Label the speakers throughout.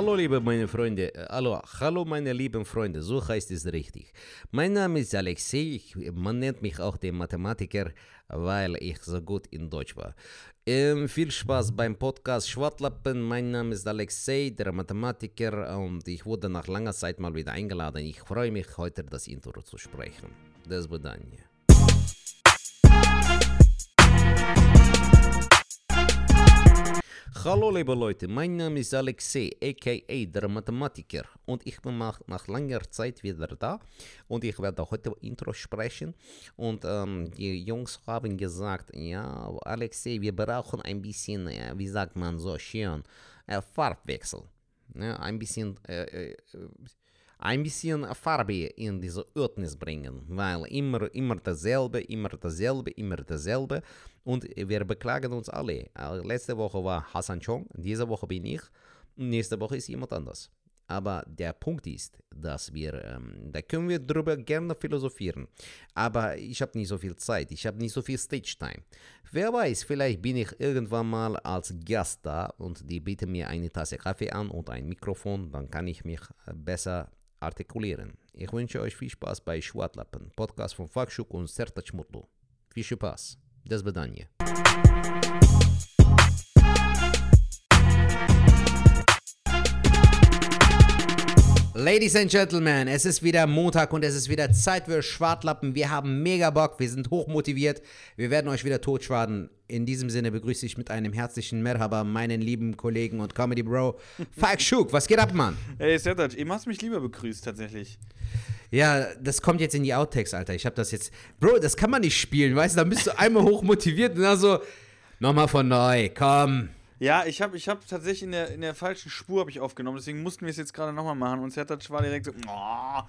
Speaker 1: Hallo liebe meine Freunde, äh, hallo, hallo meine lieben Freunde, so heißt es richtig. Mein Name ist Alexei, man nennt mich auch den Mathematiker, weil ich so gut in Deutsch war. Ähm, viel Spaß beim Podcast Schwartlappen, mein Name ist Alexei, der Mathematiker und ich wurde nach langer Zeit mal wieder eingeladen. Ich freue mich heute das Intro zu sprechen. Das Bedanje. Hallo liebe Leute, mein Name ist Alexei, aka der Mathematiker und ich bin nach, nach langer Zeit wieder da. Und ich werde heute Intro sprechen. Und ähm, die Jungs haben gesagt, ja Alexei, wir brauchen ein bisschen, äh, wie sagt man so schön, äh, Farbwechsel, ja, ein bisschen äh, äh ein bisschen Farbe in diese Ödnis bringen, weil immer, immer dasselbe, immer dasselbe, immer dasselbe. Und wir beklagen uns alle. Letzte Woche war Hassan Chong, diese Woche bin ich, nächste Woche ist jemand anders. Aber der Punkt ist, dass wir, ähm, da können wir drüber gerne philosophieren. Aber ich habe nicht so viel Zeit, ich habe nicht so viel Stage-Time. Wer weiß, vielleicht bin ich irgendwann mal als Gast da und die bieten mir eine Tasse Kaffee an und ein Mikrofon, dann kann ich mich besser artikulieren. Ich wünsche euch viel Spaß bei Schwartlappen, Podcast von Fakschuk und Sertac Mutlu. Viel Spaß. Das Bedanje. Ladies and Gentlemen, es ist wieder Montag und es ist wieder Zeit für Schwartlappen. Wir haben mega Bock, wir sind hochmotiviert. Wir werden euch wieder totschwaden. In diesem Sinne begrüße ich mit einem herzlichen Merhaba meinen lieben Kollegen und Comedy Bro Falk Schuk. Was geht ab, Mann?
Speaker 2: Hey, Sertac, eben hast du mich lieber begrüßt, tatsächlich.
Speaker 1: Ja, das kommt jetzt in die Outtakes, Alter. Ich habe das jetzt. Bro, das kann man nicht spielen, weißt du? Dann bist du einmal hochmotiviert und dann so. Nochmal von neu, komm.
Speaker 2: Ja, ich habe ich hab tatsächlich in der, in der falschen Spur ich aufgenommen, deswegen mussten wir es jetzt gerade nochmal machen und Sertac war direkt so, oh.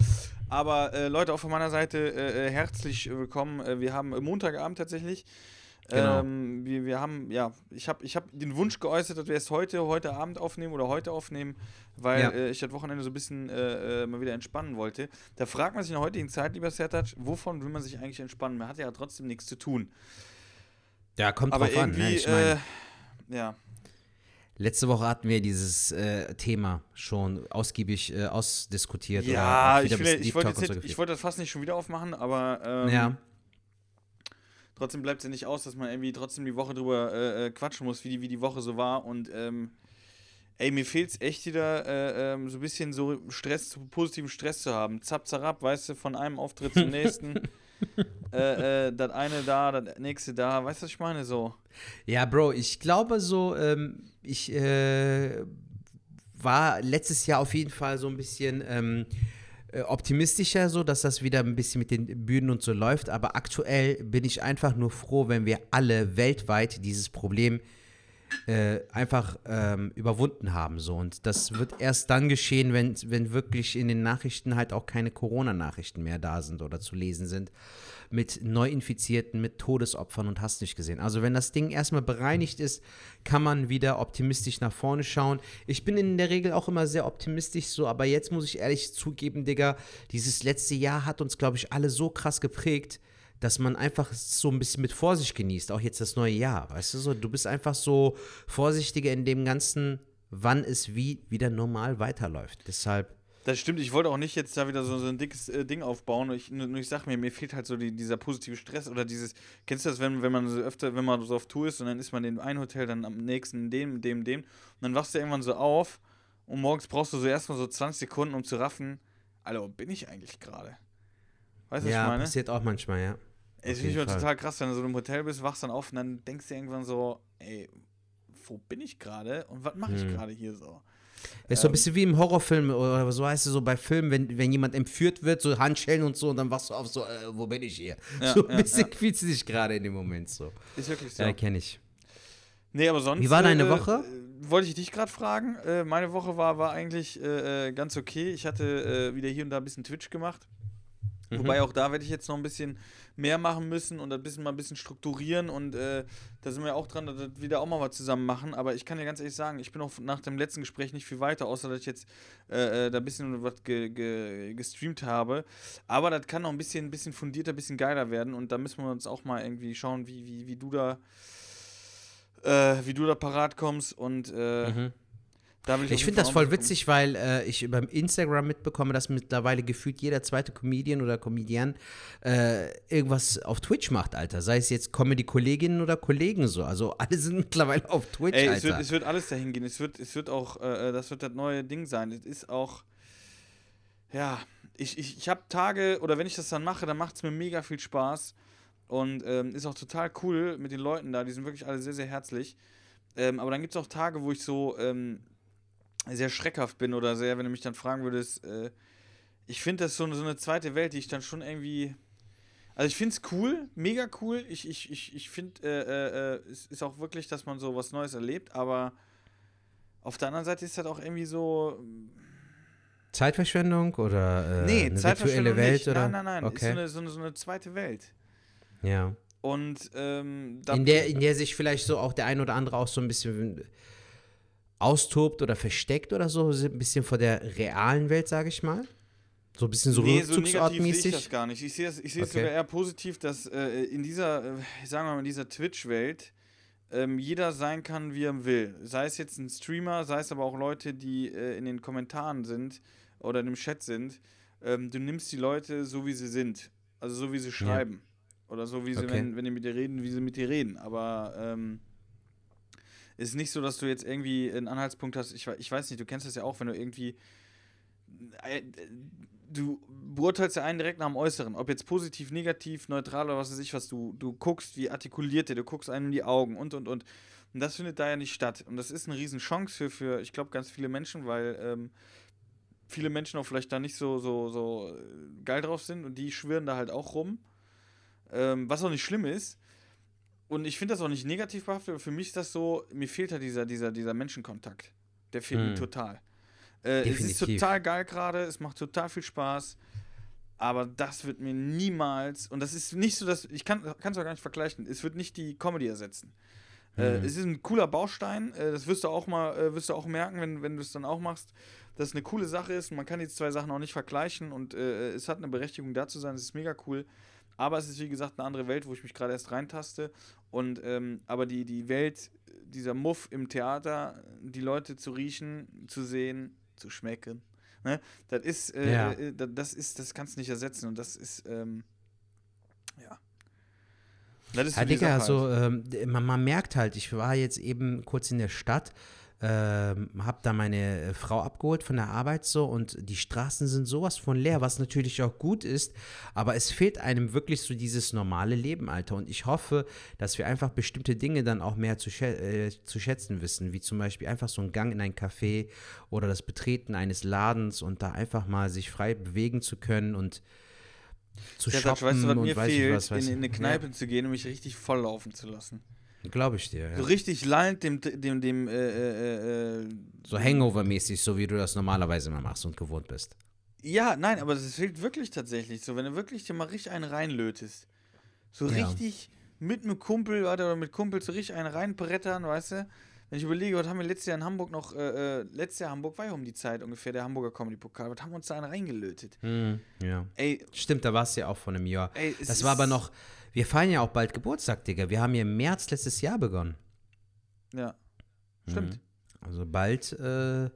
Speaker 2: aber äh, Leute, auch von meiner Seite äh, äh herzlich willkommen. Äh, wir haben Montagabend tatsächlich. Genau. Ähm, wir, wir haben, ja, ich habe ich hab den Wunsch geäußert, dass wir es heute, heute Abend aufnehmen oder heute aufnehmen, weil ja. äh, ich das Wochenende so ein bisschen äh, mal wieder entspannen wollte. Da fragt man sich in der heutigen Zeit, lieber Sertac, wovon will man sich eigentlich entspannen? Man hat ja trotzdem nichts zu tun.
Speaker 1: Ja, kommt Aber drauf an. Ne? Ich mein,
Speaker 2: ja.
Speaker 1: Letzte Woche hatten wir dieses äh, Thema schon ausgiebig äh, ausdiskutiert.
Speaker 2: Ja, ich, ich wollte wollt das fast nicht schon wieder aufmachen, aber ähm,
Speaker 1: ja.
Speaker 2: trotzdem bleibt es ja nicht aus, dass man irgendwie trotzdem die Woche drüber äh, äh, quatschen muss, wie die, wie die Woche so war. Und ähm, ey, mir fehlt es echt wieder, äh, ähm, so ein bisschen so Stress, positiven Stress zu haben. Zap, zarab, weißt du, von einem Auftritt zum nächsten. äh, äh, das eine da, das nächste da. Weißt du, was ich meine? So.
Speaker 1: Ja, Bro, ich glaube so, ähm, ich äh, war letztes Jahr auf jeden Fall so ein bisschen ähm, äh, optimistischer, so dass das wieder ein bisschen mit den Bühnen und so läuft. Aber aktuell bin ich einfach nur froh, wenn wir alle weltweit dieses Problem äh, einfach ähm, überwunden haben. So. Und das wird erst dann geschehen, wenn, wenn wirklich in den Nachrichten halt auch keine Corona-Nachrichten mehr da sind oder zu lesen sind. Mit Neuinfizierten, mit Todesopfern und hast nicht gesehen. Also wenn das Ding erstmal bereinigt ist, kann man wieder optimistisch nach vorne schauen. Ich bin in der Regel auch immer sehr optimistisch so, aber jetzt muss ich ehrlich zugeben, Digga, dieses letzte Jahr hat uns, glaube ich, alle so krass geprägt dass man einfach so ein bisschen mit Vorsicht genießt, auch jetzt das neue Jahr. Weißt du so, du bist einfach so vorsichtiger in dem Ganzen, wann es wie wieder normal weiterläuft. Deshalb.
Speaker 2: Das stimmt, ich wollte auch nicht jetzt da wieder so, so ein dickes äh, Ding aufbauen. Ich, nur, ich sag mir, mir fehlt halt so die, dieser positive Stress oder dieses, kennst du das, wenn, wenn man so öfter, wenn man so auf Tour ist und dann ist man in einem Hotel, dann am nächsten in dem, dem, dem und dann wachst du irgendwann so auf und morgens brauchst du so erstmal so 20 Sekunden, um zu raffen, Alter, wo bin ich eigentlich gerade?
Speaker 1: Weißt du, ja, was ich meine? passiert auch manchmal, ja.
Speaker 2: Es ist immer total krass, wenn du so im Hotel bist, wachst dann auf und dann denkst du irgendwann so, ey, wo bin ich gerade und was mache ich hm. gerade hier so?
Speaker 1: Ist so ein ähm, bisschen wie im Horrorfilm oder so heißt es so bei Filmen, wenn, wenn jemand entführt wird, so Handschellen und so, und dann wachst du auf, so, äh, wo bin ich hier? Ja, so ein bisschen ja. fühlst du dich gerade in dem Moment so.
Speaker 2: Ist wirklich so.
Speaker 1: Ja, kenne ich.
Speaker 2: Nee, aber sonst.
Speaker 1: Wie war deine äh, Woche?
Speaker 2: Wollte ich dich gerade fragen. Äh, meine Woche war, war eigentlich äh, äh, ganz okay. Ich hatte wieder hier und da ein bisschen Twitch gemacht. Mhm. Wobei auch da werde ich jetzt noch ein bisschen mehr machen müssen und ein bisschen mal ein bisschen strukturieren und äh, da sind wir auch dran, dass wir wieder auch mal was zusammen machen. Aber ich kann dir ganz ehrlich sagen, ich bin auch nach dem letzten Gespräch nicht viel weiter, außer dass ich jetzt äh, äh da ein bisschen was ge ge gestreamt habe. Aber das kann noch ein bisschen, ein bisschen fundierter, ein bisschen geiler werden und da müssen wir uns auch mal irgendwie schauen, wie, wie, wie du da äh, wie du da parat kommst und äh, mhm Da
Speaker 1: Ich, finde das voll
Speaker 2: gucken.
Speaker 1: witzig, weil äh, ich über Instagram mitbekomme, dass mittlerweile gefühlt jeder zweite Comedian oder Comedian äh, irgendwas auf Twitch macht, Alter. Sei es jetzt Comedy-Kolleginnen oder Kollegen so. Also alle sind mittlerweile auf Twitch,
Speaker 2: Ey, es
Speaker 1: Alter.
Speaker 2: wird, es wird alles dahin gehen. Es wird, es wird auch, äh, das wird das neue Ding sein. Es ist auch, ja, ich, ich, ich habe Tage, oder wenn ich das dann mache, dann macht es mir mega viel Spaß. Und ähm, ist auch total cool mit den Leuten da. Die sind wirklich alle sehr, sehr herzlich. Ähm, aber dann gibt es auch Tage, wo ich so ähm, sehr schreckhaft bin oder sehr, wenn du mich dann fragen würdest, äh, ich finde das so, eine- so eine zweite Welt, die ich dann schon irgendwie. Also ich finde es cool, mega cool. Ich, ich, ich, ich finde, äh, äh, äh, es ist auch wirklich, dass man so was Neues erlebt, aber auf der anderen Seite ist das auch irgendwie so.
Speaker 1: Zeitverschwendung oder äh,
Speaker 2: nee,
Speaker 1: eine
Speaker 2: Zeitverschwendung
Speaker 1: virtuelle Welt
Speaker 2: nicht.
Speaker 1: oder?
Speaker 2: Nein, nein, nein. Ist so
Speaker 1: Okay.
Speaker 2: eine, so, eine, so eine zweite Welt.
Speaker 1: ja.
Speaker 2: Und ähm,
Speaker 1: In der, in der sich vielleicht so auch der ein oder andere auch so ein bisschen austobt oder versteckt oder so, ein bisschen vor der realen Welt, sage ich mal. So ein bisschen so
Speaker 2: nee, so negativ sehe ich das gar nicht. Ich sehe es
Speaker 1: Okay.
Speaker 2: sogar eher positiv, dass äh, in dieser, äh, sagen wir mal, in dieser Twitch-Welt ähm, jeder sein kann, wie er will. Sei es jetzt ein Streamer, sei es aber auch Leute, die äh, in den Kommentaren sind oder in dem Chat sind. Ähm, du nimmst die Leute so, wie sie sind. Also so, wie sie schreiben. Oder so, wie sie,
Speaker 1: Okay.
Speaker 2: wenn, wenn die mit dir reden, wie sie mit dir reden. Aber ähm, ist nicht so, dass du jetzt irgendwie einen Anhaltspunkt hast. Ich, ich weiß nicht, du kennst das ja auch, wenn du irgendwie äh, du beurteilst ja einen direkt nach dem Äußeren, ob jetzt positiv, negativ, neutral oder was weiß ich was, du, du guckst, wie artikuliert der, du guckst einem in die Augen und und und. Und das findet da ja nicht statt. Und das ist eine Riesenchance für, für ich glaube, ganz viele Menschen, weil ähm, viele Menschen auch vielleicht da nicht so, so, so äh, geil drauf sind und die schwirren da halt auch rum. Ähm, was auch nicht schlimm ist. Und ich finde das auch nicht negativ behaftet, aber für mich ist das so, mir fehlt halt dieser, dieser, dieser Menschenkontakt. Der fehlt mir
Speaker 1: Hm.
Speaker 2: total. Äh, es ist total geil gerade, es macht total viel Spaß, aber das wird mir niemals, und das ist nicht so, dass, ich kann es auch gar nicht vergleichen, es wird nicht die Comedy ersetzen. Äh,
Speaker 1: Mhm.
Speaker 2: es ist ein cooler Baustein, äh, das wirst du auch mal, äh, wirst du auch merken, wenn, wenn du es dann auch machst, dass es eine coole Sache ist man kann die zwei Sachen auch nicht vergleichen und äh, es hat eine Berechtigung da zu sein, es ist mega cool. Aber es ist wie gesagt eine andere Welt, wo ich mich gerade erst reintaste. Und ähm, aber die, die Welt, dieser Muff im Theater, die Leute zu riechen, zu sehen, zu schmecken, ne? Das ist, äh,
Speaker 1: Ja.
Speaker 2: äh, da- das ist, das kannst du nicht ersetzen. Und das ist, ähm, ja. Das ist
Speaker 1: Ja,
Speaker 2: so
Speaker 1: Digga,
Speaker 2: halt.
Speaker 1: also ähm, man, man merkt halt, ich war jetzt eben kurz in der Stadt, ähm, hab da meine äh, Frau abgeholt von der Arbeit so und die Straßen sind sowas von leer, was natürlich auch gut ist, aber es fehlt einem wirklich so dieses normale Leben, Alter. Und ich hoffe, dass wir einfach bestimmte Dinge dann auch mehr zu, schä äh, zu schätzen wissen, wie zum Beispiel einfach so ein Gang in ein Café oder das Betreten eines Ladens und da einfach mal sich frei bewegen zu können und zu
Speaker 2: Ja,
Speaker 1: shoppen
Speaker 2: weißt du, was
Speaker 1: und
Speaker 2: mir
Speaker 1: weiß ich
Speaker 2: fehlt,
Speaker 1: was, weiß
Speaker 2: in, in eine. Kneipe zu gehen und mich richtig volllaufen zu lassen.
Speaker 1: Glaube ich dir. Ja.
Speaker 2: So richtig lallend dem, dem, dem, äh, äh, äh,
Speaker 1: So Hangover-mäßig, so wie du das normalerweise immer machst und gewohnt bist.
Speaker 2: Ja, nein, aber das fehlt wirklich tatsächlich so, wenn du wirklich dir mal richtig einen reinlötest. So
Speaker 1: Ja.
Speaker 2: richtig mit einem Kumpel, oder mit Kumpel so richtig einen reinbrettern, weißt du? Wenn ich überlege, was haben wir letztes Jahr in Hamburg noch, äh, äh, letztes Jahr Hamburg war ja um die Zeit ungefähr, der Hamburger Comedy-Pokal, was haben wir uns da einen reingelötet?
Speaker 1: Ja.
Speaker 2: Ey,
Speaker 1: Stimmt, da warst du ja auch vor einem Jahr.
Speaker 2: ey, es
Speaker 1: Das war aber noch, wir feiern ja auch bald Geburtstag, Digga. Wir haben ja im März letztes Jahr begonnen.
Speaker 2: Ja, stimmt.
Speaker 1: Also bald äh,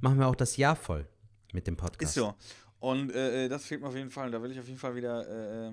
Speaker 1: machen wir auch das Jahr voll mit dem Podcast.
Speaker 2: Ist so. Und äh, äh, das fehlt mir auf jeden Fall. Da will ich auf jeden Fall wieder, äh, äh,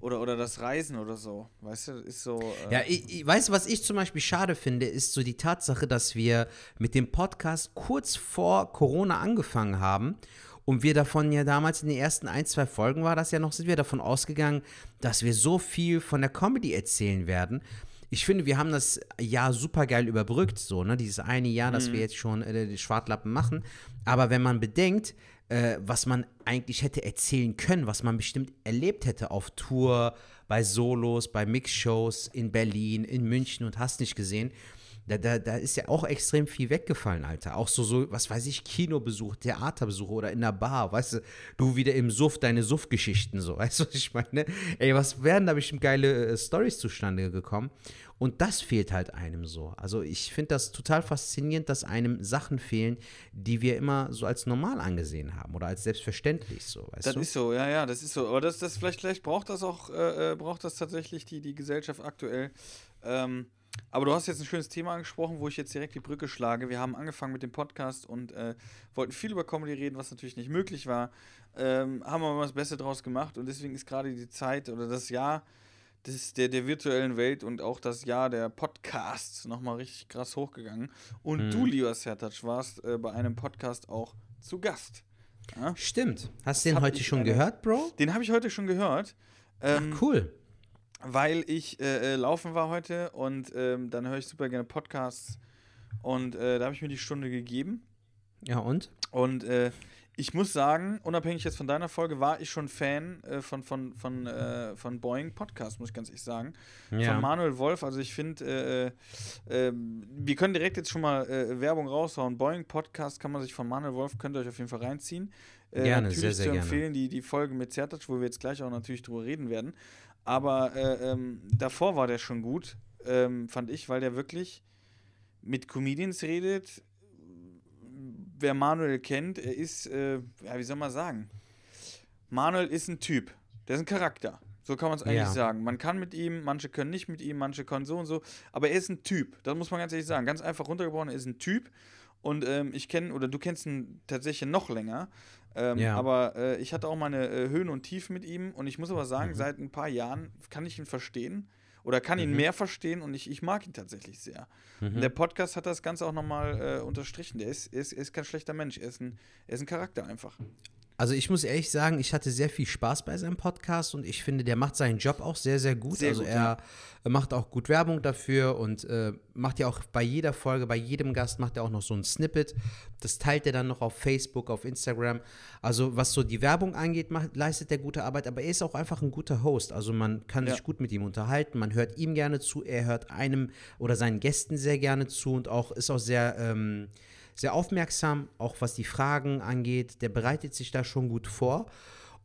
Speaker 2: oder, oder das Reisen oder so, weißt du, ist so. Äh,
Speaker 1: Ja, ich, ich, weißt du, was ich zum Beispiel schade finde, ist so die Tatsache, dass wir mit dem Podcast kurz vor Corona angefangen haben und wir davon ja damals in den ersten ein, zwei Folgen war das ja noch, sind wir davon ausgegangen, dass wir so viel von der Comedy erzählen werden. Ich finde, wir haben das Jahr super geil überbrückt, so, ne, dieses eine Jahr, dass wir jetzt schon äh, die Schwartlappen machen. Aber wenn man bedenkt, äh, was man eigentlich hätte erzählen können, was man bestimmt erlebt hätte auf Tour, bei Solos, bei Mixshows in Berlin, in München und hast nicht gesehen. Da, da, da ist ja auch extrem viel weggefallen, Alter. Auch so, so, was weiß ich, Kinobesuch, Theaterbesuch oder in der Bar, weißt du, du wieder im Suff, deine Suff-Geschichten so, weißt du, was ich meine? Ey, was werden da bestimmt geile äh, Stories zustande gekommen? Und das fehlt halt einem so. Also ich finde das total faszinierend, dass einem Sachen fehlen, die wir immer so als normal angesehen haben oder als selbstverständlich so, weißt
Speaker 2: Das
Speaker 1: du?
Speaker 2: ist so, ja, ja, das ist so. Aber das, das vielleicht, vielleicht braucht das auch, äh, äh, braucht das tatsächlich die, die Gesellschaft aktuell. Ähm, Aber du hast jetzt ein schönes Thema angesprochen, wo ich jetzt direkt die Brücke schlage. Wir haben angefangen mit dem Podcast und äh, wollten viel über Comedy reden, was natürlich nicht möglich war. Ähm, haben aber was Beste draus gemacht und deswegen ist gerade die Zeit oder das Jahr des, der, der virtuellen Welt und auch das Jahr der Podcasts nochmal richtig krass hochgegangen. Und
Speaker 1: Mhm.
Speaker 2: du, lieber Sertac, warst äh, bei einem Podcast auch zu Gast. Ja?
Speaker 1: Stimmt. Hast du den heute schon gehört, Bro?
Speaker 2: Den habe ich heute schon gehört. Ähm,
Speaker 1: Ach, cool.
Speaker 2: Weil ich äh, äh, laufen war heute und ähm, dann höre ich super gerne Podcasts und äh, da habe ich mir die Stunde gegeben
Speaker 1: Ja, und?
Speaker 2: und äh, ich muss sagen, unabhängig jetzt von deiner Folge, war ich schon Fan äh, von, von, von, äh, von Boeing Podcast, muss ich ganz ehrlich sagen.
Speaker 1: Ja.
Speaker 2: Von Manuel Wolf. Also ich finde, äh, äh, wir können direkt jetzt schon mal Werbung raushauen. Boeing Podcast kann man sich von Manuel Wolf, könnt ihr euch auf jeden Fall reinziehen.
Speaker 1: Gerne,
Speaker 2: natürlich
Speaker 1: sehr, sehr
Speaker 2: zu
Speaker 1: gerne.
Speaker 2: empfehlen, die, die Folge mit Zertac, wo wir jetzt gleich auch natürlich drüber reden werden. Aber äh, ähm, davor war der schon gut, ähm, fand ich, weil der wirklich mit Comedians redet. Wer Manuel kennt, er ist, äh, ja, wie soll man sagen? Manuel ist ein Typ, der ist ein Charakter. So kann man es eigentlich
Speaker 1: Ja.
Speaker 2: sagen. Man kann mit ihm, manche können nicht mit ihm, manche können so und so. Aber er ist ein Typ. Das muss man ganz ehrlich sagen. Ganz einfach runtergebrochen, er ist ein Typ. Und ähm, ich kenne, oder du kennst ihn tatsächlich noch länger. Ähm,
Speaker 1: Ja.
Speaker 2: Aber äh, ich hatte auch meine äh, Höhen und Tiefen mit ihm. Und ich muss aber
Speaker 1: Mhm.
Speaker 2: sagen, seit ein paar Jahren kann ich ihn verstehen. Oder kann ihn
Speaker 1: Mhm.
Speaker 2: mehr verstehen und ich, ich mag ihn tatsächlich sehr.
Speaker 1: Mhm.
Speaker 2: Der Podcast hat das Ganze auch nochmal äh, unterstrichen. Der ist, ist, ist kein schlechter Mensch. Er ist ein, er ist ein Charakter einfach.
Speaker 1: Also ich muss ehrlich sagen, ich hatte sehr viel Spaß bei seinem Podcast und ich finde, der macht seinen Job auch sehr, sehr gut.
Speaker 2: Sehr
Speaker 1: also
Speaker 2: gut,
Speaker 1: er macht auch gut Werbung dafür und äh, macht ja auch bei jeder Folge, bei jedem Gast macht er auch noch so ein Snippet. Das teilt er dann noch auf Facebook, auf Instagram. Also was so die Werbung angeht, macht, leistet er gute Arbeit, aber er ist auch einfach ein guter Host. Also man kann
Speaker 2: Ja.
Speaker 1: sich gut mit ihm unterhalten, man hört ihm gerne zu, er hört einem oder seinen Gästen sehr gerne zu und auch ist auch sehr ähm, sehr aufmerksam, auch was die Fragen angeht. Der bereitet sich da schon gut vor.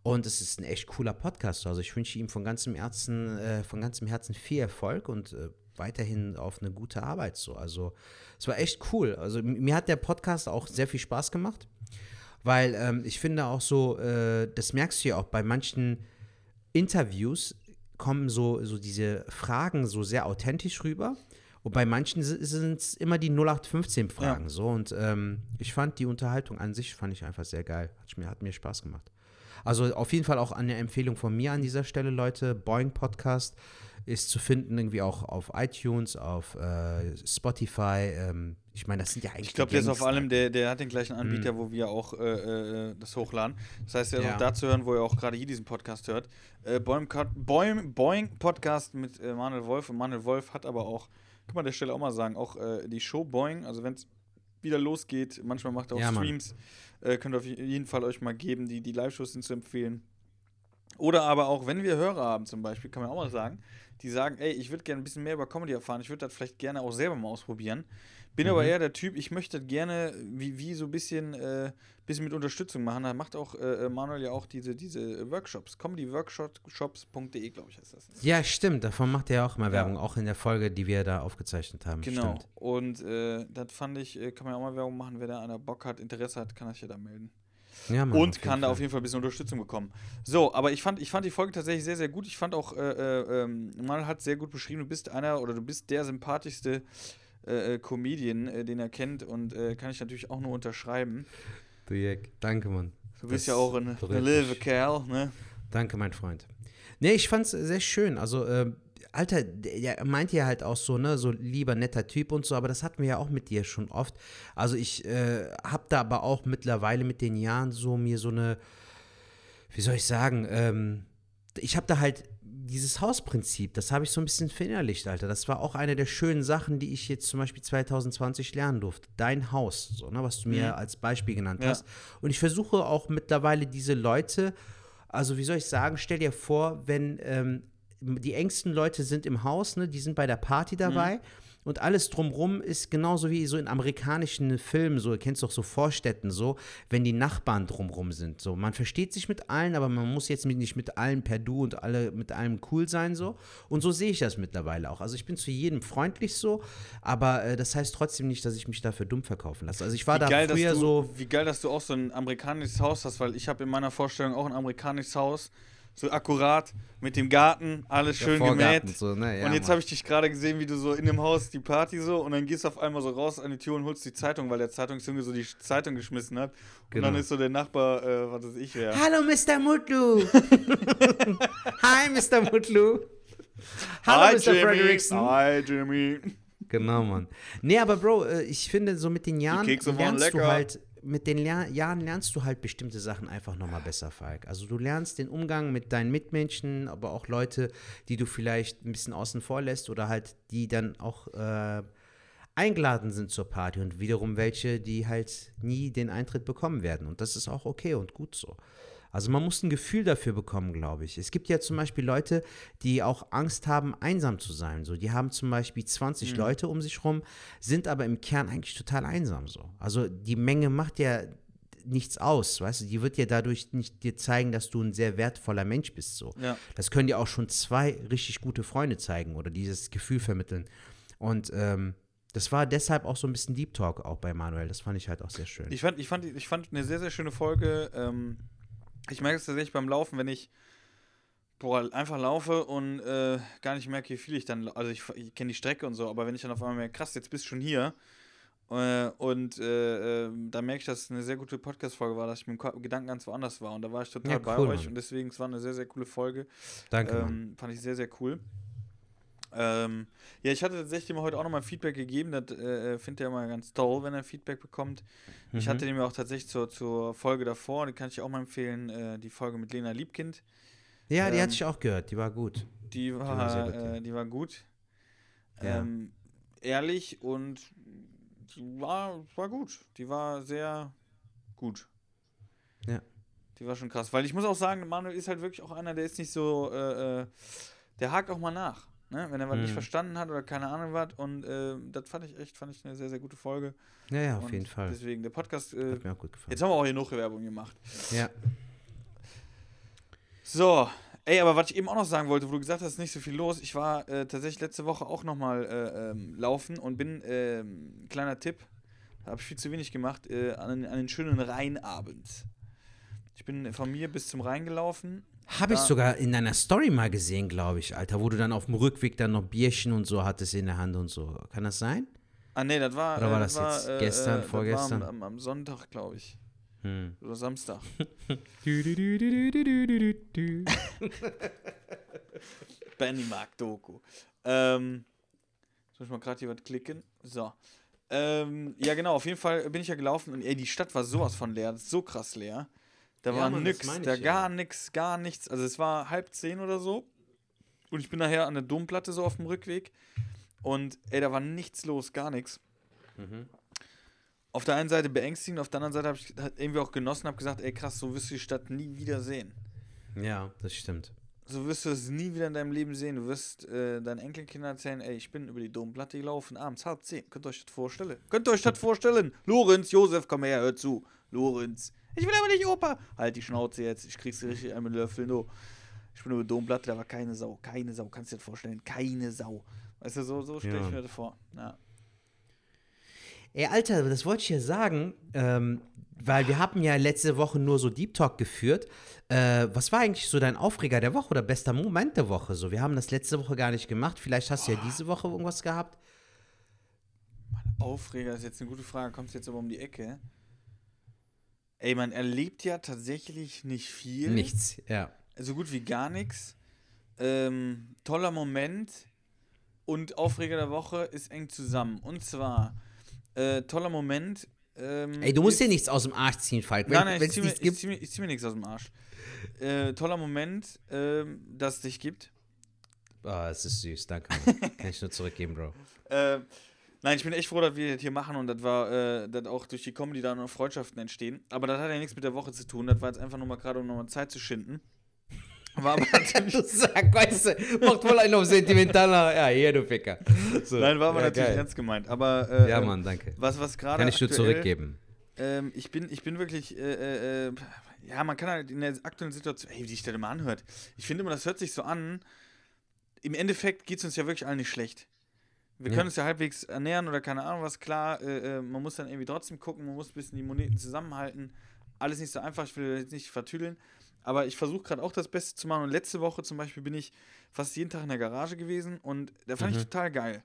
Speaker 1: Und es ist ein echt cooler Podcast. Also ich wünsche ihm von ganzem Herzen, äh, von ganzem Herzen viel Erfolg und äh, weiterhin auf eine gute Arbeit so. Also es war echt cool. Also mir hat der Podcast auch sehr viel Spaß gemacht, weil ähm, ich finde auch so, äh, das merkst du ja auch bei manchen Interviews kommen so, so diese Fragen so sehr authentisch rüber. Und bei manchen sind es immer die 0815-Fragen
Speaker 2: Ja.
Speaker 1: so. Und ähm, ich fand die Unterhaltung an sich fand ich einfach sehr geil. Hat mir, hat mir Spaß gemacht. Also auf jeden Fall auch eine Empfehlung von mir an dieser Stelle, Leute. Boeing Podcast ist zu finden irgendwie auch auf iTunes, auf äh, Spotify. Ähm, ich meine, das sind ja eigentlich
Speaker 2: Ich glaube, der ist auf allem, der, der hat den gleichen Anbieter, wo wir auch äh, äh, das hochladen. Das heißt, er ist
Speaker 1: Ja.
Speaker 2: auch da zu hören, wo er auch gerade hier diesen Podcast hört. Äh, Boeing, Boeing, Boeing Podcast mit äh, Manuel Wolf. Und Manuel Wolf hat aber auch, kann man an der Stelle auch mal sagen, auch äh, die Show Boeing, also wenn es wieder losgeht, manchmal macht er auch
Speaker 1: Ja.
Speaker 2: Streams, äh, könnt ihr auf jeden Fall euch mal geben. Die, die Live-Shows sind zu empfehlen. Oder aber auch, wenn wir Hörer haben zum Beispiel, kann man auch mal sagen, die sagen, ey, ich würde gerne ein bisschen mehr über Comedy erfahren, ich würde das vielleicht gerne auch selber mal ausprobieren. Bin aber
Speaker 1: Mhm.
Speaker 2: eher der Typ, ich möchte gerne wie, wie so ein bisschen, äh, bisschen mit Unterstützung machen. Da macht auch äh, Manuel ja auch diese, diese Workshops, comedyworkshops.de, glaube ich, heißt das.
Speaker 1: Ja, stimmt. Davon macht er auch mal
Speaker 2: Ja.
Speaker 1: Werbung, auch in der Folge, die wir da aufgezeichnet haben.
Speaker 2: Genau.
Speaker 1: Stimmt.
Speaker 2: Und äh, das fand ich, äh, kann man ja auch mal Werbung machen, wer da einer Bock hat, Interesse hat, kann er sich ja da melden.
Speaker 1: Ja, Mann,
Speaker 2: und kann da auf jeden Fall ein bisschen Unterstützung bekommen. So, aber ich fand, ich fand die Folge tatsächlich sehr, sehr gut. Ich fand auch, äh, äh, ähm, Manuel hat sehr gut beschrieben, du bist einer oder du bist der sympathischste äh, äh, Comedian, äh, den er kennt und äh, kann ich natürlich auch nur unterschreiben.
Speaker 1: Du Jack, danke, Mann.
Speaker 2: Du bist
Speaker 1: Das
Speaker 2: ja auch ein, liebe Kerl, ne?
Speaker 1: Danke, mein Freund. Nee, ich fand's sehr schön. Also, äh, Alter, der meint ja halt auch so, ne, so lieber netter Typ und so, aber das hatten wir ja auch mit dir schon oft. Also ich äh, hab da aber auch mittlerweile mit den Jahren so mir so eine, wie soll ich sagen, ähm, ich habe da halt dieses Hausprinzip, das habe ich so ein bisschen verinnerlicht, Alter. Das war auch eine der schönen Sachen, die ich jetzt zum Beispiel 2020 lernen durfte. Dein Haus, so, ne, was du mir
Speaker 2: Mhm.
Speaker 1: als Beispiel genannt
Speaker 2: Ja.
Speaker 1: hast. Und ich versuche auch mittlerweile diese Leute, also wie soll ich sagen, stell dir vor, wenn ähm, die engsten Leute sind im Haus, ne, die sind bei der Party dabei. Und alles drumrum ist genauso wie so in amerikanischen Filmen, so, ihr kennt doch so Vorstädten, so, wenn die Nachbarn drumrum sind. So, man versteht sich mit allen, aber man muss jetzt nicht mit allen per Du und alle mit allem cool sein, so. Und so sehe ich das mittlerweile auch. Also ich bin zu jedem freundlich so, aber äh, das heißt trotzdem nicht, dass ich mich dafür dumm verkaufen lasse. Also ich war
Speaker 2: Wie
Speaker 1: da
Speaker 2: geil,
Speaker 1: früher
Speaker 2: du,
Speaker 1: so.
Speaker 2: wie geil, dass du auch so ein amerikanisches Haus hast, weil ich habe in meiner Vorstellung auch ein amerikanisches Haus so akkurat mit dem Garten, alles schön
Speaker 1: Vorgarten,
Speaker 2: gemäht.
Speaker 1: So, ne? ja,
Speaker 2: und jetzt habe ich dich gerade gesehen, wie du so in dem Haus die Party so und dann gehst du auf einmal so raus an die Tür und holst die Zeitung, weil der Zeitungsjunge so die Zeitung geschmissen hat.
Speaker 1: Genau.
Speaker 2: Und dann ist so der Nachbar, äh, was weiß ich wer.
Speaker 1: Hallo, Mr. Mutlu. Hi, Mr. Mutlu. Hallo,
Speaker 2: Hi,
Speaker 1: Mr.
Speaker 2: Jimmy.
Speaker 1: Frederickson.
Speaker 2: Hi, Jimmy.
Speaker 1: Genau, Mann. Nee, aber Bro, äh, ich finde, so mit den Jahren lernst du halt, mit den Ler Jahren lernst du halt bestimmte Sachen einfach nochmal besser, Falk. Also du lernst den Umgang mit deinen Mitmenschen, aber auch Leute, die du vielleicht ein bisschen außen vor lässt oder halt die dann auch äh, eingeladen sind zur Party und wiederum welche, die halt nie den Eintritt bekommen werden. Und das ist auch okay und gut so. Also man muss ein Gefühl dafür bekommen, glaube ich. Es gibt ja zum Beispiel Leute, die auch Angst haben, einsam zu sein. So, die haben zum Beispiel 20 Leute um sich rum, sind aber im Kern eigentlich total einsam. So, also die Menge macht ja nichts aus, weißt du. Die wird ja dadurch nicht dir zeigen, dass du ein sehr wertvoller Mensch bist. So,
Speaker 2: Ja.
Speaker 1: das können dir auch schon zwei richtig gute Freunde zeigen oder dieses Gefühl vermitteln. Und ähm, das war deshalb auch so ein bisschen Deep Talk auch bei Manuel. Das fand ich halt auch sehr schön.
Speaker 2: Ich fand, ich, fand, ich fand eine sehr, sehr schöne Folge. Ähm, ich merke es tatsächlich beim Laufen, wenn ich boah, einfach laufe und äh, gar nicht merke, wie viel ich dann. Also ich, ich kenne die Strecke und so, aber wenn ich dann auf einmal merke, krass, jetzt bist du schon hier. Äh, und äh, äh, da merke ich, dass es eine sehr gute Podcast-Folge war, dass ich mit dem Gedanken ganz woanders war. Und da war ich total
Speaker 1: Ja,
Speaker 2: bei
Speaker 1: cool,
Speaker 2: euch
Speaker 1: Mann.
Speaker 2: und deswegen, es war eine sehr, sehr coole Folge.
Speaker 1: Danke.
Speaker 2: Ähm, fand ich sehr, sehr cool. Ähm, ja, ich hatte tatsächlich ihm heute auch nochmal Feedback gegeben. Das äh, findet er immer ganz toll, wenn er Feedback bekommt. Ich
Speaker 1: Mhm.
Speaker 2: hatte ihm ja auch tatsächlich zur, zur Folge davor, die kann ich auch mal empfehlen, äh, die Folge mit Lena Liebkind.
Speaker 1: Ja, die
Speaker 2: ähm,
Speaker 1: hatte ich auch gehört. Die war gut.
Speaker 2: Die war,
Speaker 1: war sehr gut,
Speaker 2: äh, die war gut.
Speaker 1: Ja.
Speaker 2: Ähm, ehrlich und die war, war gut. Die war sehr gut.
Speaker 1: Ja.
Speaker 2: Die war schon krass. Weil ich muss auch sagen, Manuel ist halt wirklich auch einer, der ist nicht so, äh, äh, der hakt auch mal nach. Ne? Wenn er was nicht
Speaker 1: Mhm.
Speaker 2: verstanden hat oder keine Ahnung was. Und äh, das fand ich echt, fand ich eine sehr, sehr gute Folge.
Speaker 1: Ja, ja, auf
Speaker 2: und
Speaker 1: jeden Fall.
Speaker 2: Deswegen, der Podcast, äh,
Speaker 1: Hat mir auch gut gefallen.
Speaker 2: jetzt haben wir auch hier noch Werbung gemacht.
Speaker 1: Ja.
Speaker 2: So, ey, aber was ich eben auch noch sagen wollte, wo du gesagt hast, ist nicht so viel los. Ich war äh, tatsächlich letzte Woche auch nochmal äh, ähm, laufen und bin, ähm, kleiner Tipp, habe ich viel zu wenig gemacht, äh, an, an einen schönen Rheinabend. Ich bin von mir bis zum Rhein gelaufen.
Speaker 1: Habe ich sogar in deiner Story mal gesehen, glaube ich, Alter, wo du dann auf dem Rückweg dann noch Bierchen und so hattest in der Hand und so. Kann das sein?
Speaker 2: Ah, nee, das war.
Speaker 1: Oder war
Speaker 2: äh,
Speaker 1: das jetzt gestern,
Speaker 2: das
Speaker 1: vorgestern?
Speaker 2: War am, am, Sonntag, glaube ich.
Speaker 1: Hm.
Speaker 2: Oder Samstag. Benny mag Doku. Ähm, muss ich mal gerade hier was klicken. So. Ähm, ja, genau, auf jeden Fall bin ich ja gelaufen und ey, die Stadt war sowas von leer, so krass leer. Da
Speaker 1: Ja,
Speaker 2: war
Speaker 1: Mann,
Speaker 2: nix,
Speaker 1: ich
Speaker 2: da
Speaker 1: ja.
Speaker 2: gar nix, gar nichts. Also es war halb zehn oder so. Und ich bin nachher an der Domplatte so auf dem Rückweg. Und ey, da war nichts los, gar nichts.
Speaker 1: Mhm.
Speaker 2: Auf der einen Seite beängstigend, auf der anderen Seite habe ich halt irgendwie auch genossen, habe gesagt, ey krass, so wirst du die Stadt nie wieder sehen.
Speaker 1: Ja, das stimmt.
Speaker 2: So wirst du es nie wieder in deinem Leben sehen. Du wirst äh, deinen Enkelkindern erzählen, ey, ich bin über die Domplatte gelaufen, abends halb zehn. Könnt ihr euch das vorstellen? Könnt ihr euch das vorstellen? Lorenz, Josef, komm her, hör zu. Lorenz. Ich will aber nicht Opa. Halt die Schnauze jetzt, ich krieg's dir richtig einmal Löffel, no. Ich bin über die Domplatte, da war keine Sau. Keine Sau, kannst du dir das vorstellen? Keine Sau. Weißt du, so, so stelle
Speaker 1: Ja.
Speaker 2: ich mir das vor. Ja.
Speaker 1: Ey, Alter, das wollte ich ja sagen, ähm, weil wir haben ja letzte Woche nur so Deep Talk geführt. Äh, was war eigentlich so dein Aufreger der Woche oder bester Moment der Woche? So, wir haben das letzte Woche gar nicht gemacht. Vielleicht hast du ja diese Woche irgendwas gehabt.
Speaker 2: Aufreger ist jetzt eine gute Frage, kommst jetzt aber um die Ecke. Ey, man erlebt ja tatsächlich nicht viel.
Speaker 1: Nichts, ja.
Speaker 2: So gut wie gar nichts. Ähm, toller Moment und Aufreger der Woche ist eng zusammen. Und zwar, äh, toller Moment. Ähm,
Speaker 1: Ey, du musst dir nichts aus dem Arsch ziehen, Falk. Wenn
Speaker 2: Nein, nein, ich zieh, mir,
Speaker 1: nichts
Speaker 2: ich, zieh mir, ich zieh mir nichts aus dem Arsch. Äh, toller Moment, ähm, dass es dich gibt.
Speaker 1: Ah, es ist süß, danke. Kann ich nur zurückgeben, Bro.
Speaker 2: Äh, nein, ich bin echt froh, dass wir das hier machen und das war, äh, dass auch durch die Comedy da noch Freundschaften entstehen. Aber das hat ja nichts mit der Woche zu tun. Das war jetzt einfach nur mal gerade, um nochmal Zeit zu schinden. War aber natürlich,
Speaker 1: Du sag, weißt du, macht wohl einen auf sentimentaler. Ja, hier, du Ficker. So.
Speaker 2: nein, war aber
Speaker 1: ja,
Speaker 2: natürlich
Speaker 1: geil.
Speaker 2: ernst gemeint. Aber äh,
Speaker 1: Ja,
Speaker 2: äh,
Speaker 1: Mann, danke.
Speaker 2: was, was gerade
Speaker 1: Kann ich nur zurückgeben.
Speaker 2: Ähm, ich, bin, ich bin wirklich, äh, äh, äh, ja, man kann halt in der aktuellen Situation, ey, wie sich das immer anhört. Ich finde immer, das hört sich so an. Im Endeffekt geht es uns ja wirklich allen nicht schlecht. Wir
Speaker 1: Ja.
Speaker 2: können uns ja halbwegs ernähren oder keine Ahnung was, klar, äh, äh, man muss dann irgendwie trotzdem gucken, man muss ein bisschen die Moneten zusammenhalten. Alles nicht so einfach, ich will jetzt nicht vertüdeln. aber ich versuche gerade auch das Beste zu machen. Und letzte Woche zum Beispiel bin ich fast jeden Tag in der Garage gewesen und da fand
Speaker 1: Mhm.
Speaker 2: ich total geil.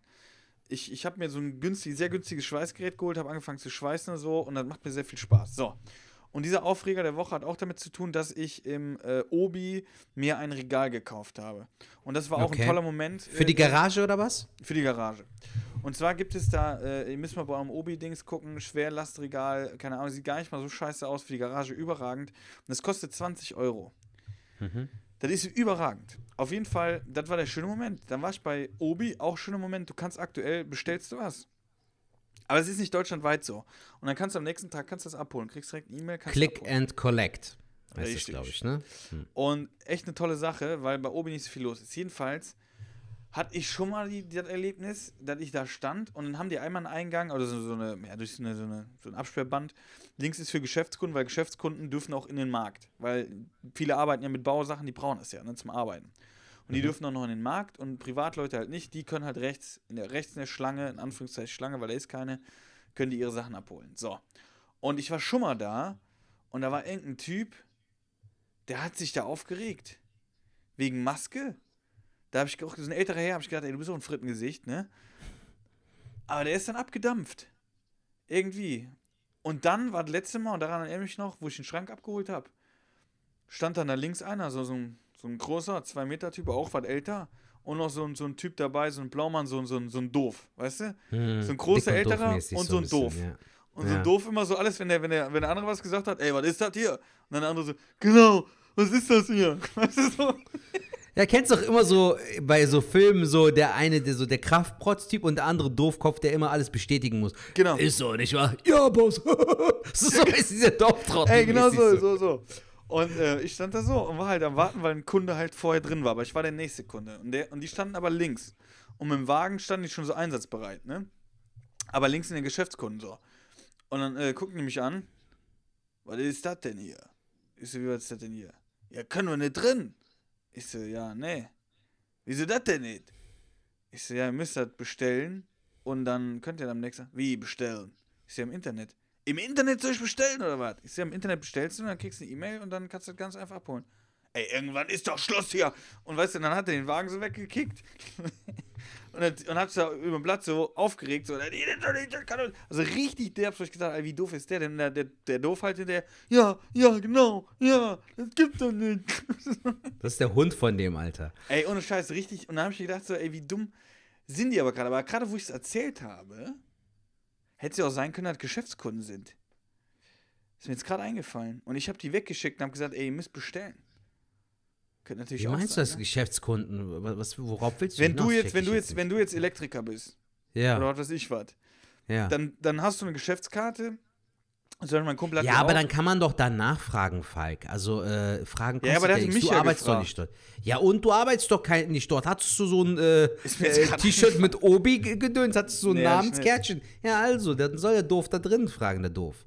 Speaker 2: Ich, ich habe mir so ein günstig, sehr günstiges Schweißgerät geholt, habe angefangen zu schweißen und so und das macht mir sehr viel Spaß. So. Und dieser Aufreger der Woche hat auch damit zu tun, dass ich im äh, Obi mir ein Regal gekauft habe. Und das war auch
Speaker 1: Okay.
Speaker 2: ein toller Moment.
Speaker 1: Für die
Speaker 2: äh,
Speaker 1: Garage oder was?
Speaker 2: für die Garage. Und zwar gibt es da, äh, ihr müsst mal bei eurem Obi-Dings gucken, Schwerlastregal, keine Ahnung, sieht gar nicht mal so scheiße aus, für die Garage überragend. Und das kostet 20 Euro. Das ist überragend. Auf jeden Fall, das war der schöne Moment. Dann war ich bei Obi, auch schöner Moment. Du kannst aktuell, bestellst du was. Aber es ist nicht deutschlandweit so. Und dann kannst du am nächsten Tag kannst das abholen. Kriegst direkt eine E-Mail,
Speaker 1: Click and Collect. Heißt
Speaker 2: Richtig.
Speaker 1: glaube ich, ne?
Speaker 2: Und echt eine tolle Sache, weil bei Obi nicht so viel los ist. Jedenfalls hatte ich schon mal die, das Erlebnis, dass ich da stand und dann haben die einmal einen Eingang oder so, so eine, ja, durch so, eine, so, eine, so ein Absperrband. Links ist für Geschäftskunden, weil Geschäftskunden dürfen auch in den Markt, weil viele arbeiten ja mit Bausachen, die brauchen das ja ne, zum Arbeiten. Und die dürfen auch noch in den Markt und Privatleute halt nicht, die können halt rechts in der, rechts in der Schlange, in Anführungszeichen Schlange, weil da ist keine, können die ihre Sachen abholen. So. Und ich war schon mal da und da war irgendein Typ, der hat sich da aufgeregt. Wegen Maske. Da habe ich auch, so ein älterer Herr, habe ich gedacht, ey, du bist auch ein Frittengesicht, ne? Aber der ist dann abgedampft. Irgendwie. Und dann war das letzte Mal, und daran erinnere ich mich noch, wo ich den Schrank abgeholt habe, stand dann da links einer, so, so, ein, so ein großer, zwei Meter Typ, auch was älter. Und noch so ein, so ein Typ dabei, so ein Blaumann, so, ein- so, ein- so ein Doof, weißt du?
Speaker 1: Hm,
Speaker 2: So ein großer Älterer und so ein
Speaker 1: bisschen,
Speaker 2: Doof.
Speaker 1: ja.
Speaker 2: Und so
Speaker 1: Ja.
Speaker 2: ein Doof immer so alles, wenn der, wenn der, wenn der andere was gesagt hat, ey, was ist das hier? Und dann der andere so, genau, was ist das hier? Weißt du so?
Speaker 1: Ja, kennst doch immer so äh, bei so Filmen so der eine, der so der Kraftprotz-Typ und der andere Doofkopf, der immer alles bestätigen muss.
Speaker 2: Genau.
Speaker 1: Ist so, nicht wahr? Ja, Boss. so ist dieser Dorftrottel.
Speaker 2: Ey, genau so,
Speaker 1: mäßig
Speaker 2: so, so. Und äh, ich stand da so und war halt am Warten, weil ein Kunde halt vorher drin war. Aber ich war der nächste Kunde. Und, der, und die standen aber links. Und mit dem Wagen standen die schon so einsatzbereit, ne? Aber links in den Geschäftskunden so. Und dann äh, gucken die mich an. Was ist das denn hier? Ich so, wie was ist das denn hier? Ja, können wir nicht drin. Ich so, ja, nee. Wieso das denn nicht? Ich so, ja, ihr müsst das bestellen und dann könnt ihr am nächsten Wie bestellen? So, ja, im Internet. Im Internet soll ich bestellen oder was? Ich ja, im Internet bestellst du und dann kriegst du eine E-Mail und dann kannst du das ganz einfach abholen. Ey, irgendwann ist doch Schluss hier. Und weißt du, dann hat er den Wagen so weggekickt. und, dann, und hat sich da über dem Blatt so aufgeregt. So, also richtig derb, so ich gesagt, ey, wie doof ist der denn? Der, der, der doof halt der, ja, ja, genau, ja, das gibt's doch nicht.
Speaker 1: Das ist der Hund von dem, Alter.
Speaker 2: Ey, ohne Scheiß, richtig. Und dann habe ich gedacht, so, ey, wie dumm sind die aber gerade. Aber gerade, wo ich es erzählt habe, hätte es ja auch sein können, dass Geschäftskunden sind. Ist mir jetzt gerade eingefallen. Und ich habe die weggeschickt und habe gesagt, ey, ihr müsst bestellen. Könnte natürlich
Speaker 1: Wie
Speaker 2: auch
Speaker 1: meinst du
Speaker 2: sein,
Speaker 1: das,
Speaker 2: ne?
Speaker 1: Geschäftskunden? Was, worauf willst du
Speaker 2: Wenn du jetzt, wenn du jetzt, wenn du jetzt Elektriker bist, oder
Speaker 1: Ja,
Speaker 2: was weiß ich was,
Speaker 1: ja.
Speaker 2: dann, dann hast du eine Geschäftskarte. Also mein Kumpel hat
Speaker 1: Ja, aber
Speaker 2: auch.
Speaker 1: dann kann man doch danach fragen, Falk. Also, äh, Fragen
Speaker 2: Ja, aber
Speaker 1: kostet
Speaker 2: der
Speaker 1: ja
Speaker 2: hatte
Speaker 1: nichts.
Speaker 2: mich
Speaker 1: Du
Speaker 2: ja
Speaker 1: arbeitest doch
Speaker 2: gefragt.
Speaker 1: nicht dort. Ja, und du arbeitest doch kein, nicht dort. Hattest du so ein äh, äh, T-Shirt mit Obi ge- gedöns? Hattest du so ein
Speaker 2: Nee,
Speaker 1: Namenskärtchen? Ja, also, dann soll der Doof da drin fragen, der Doof.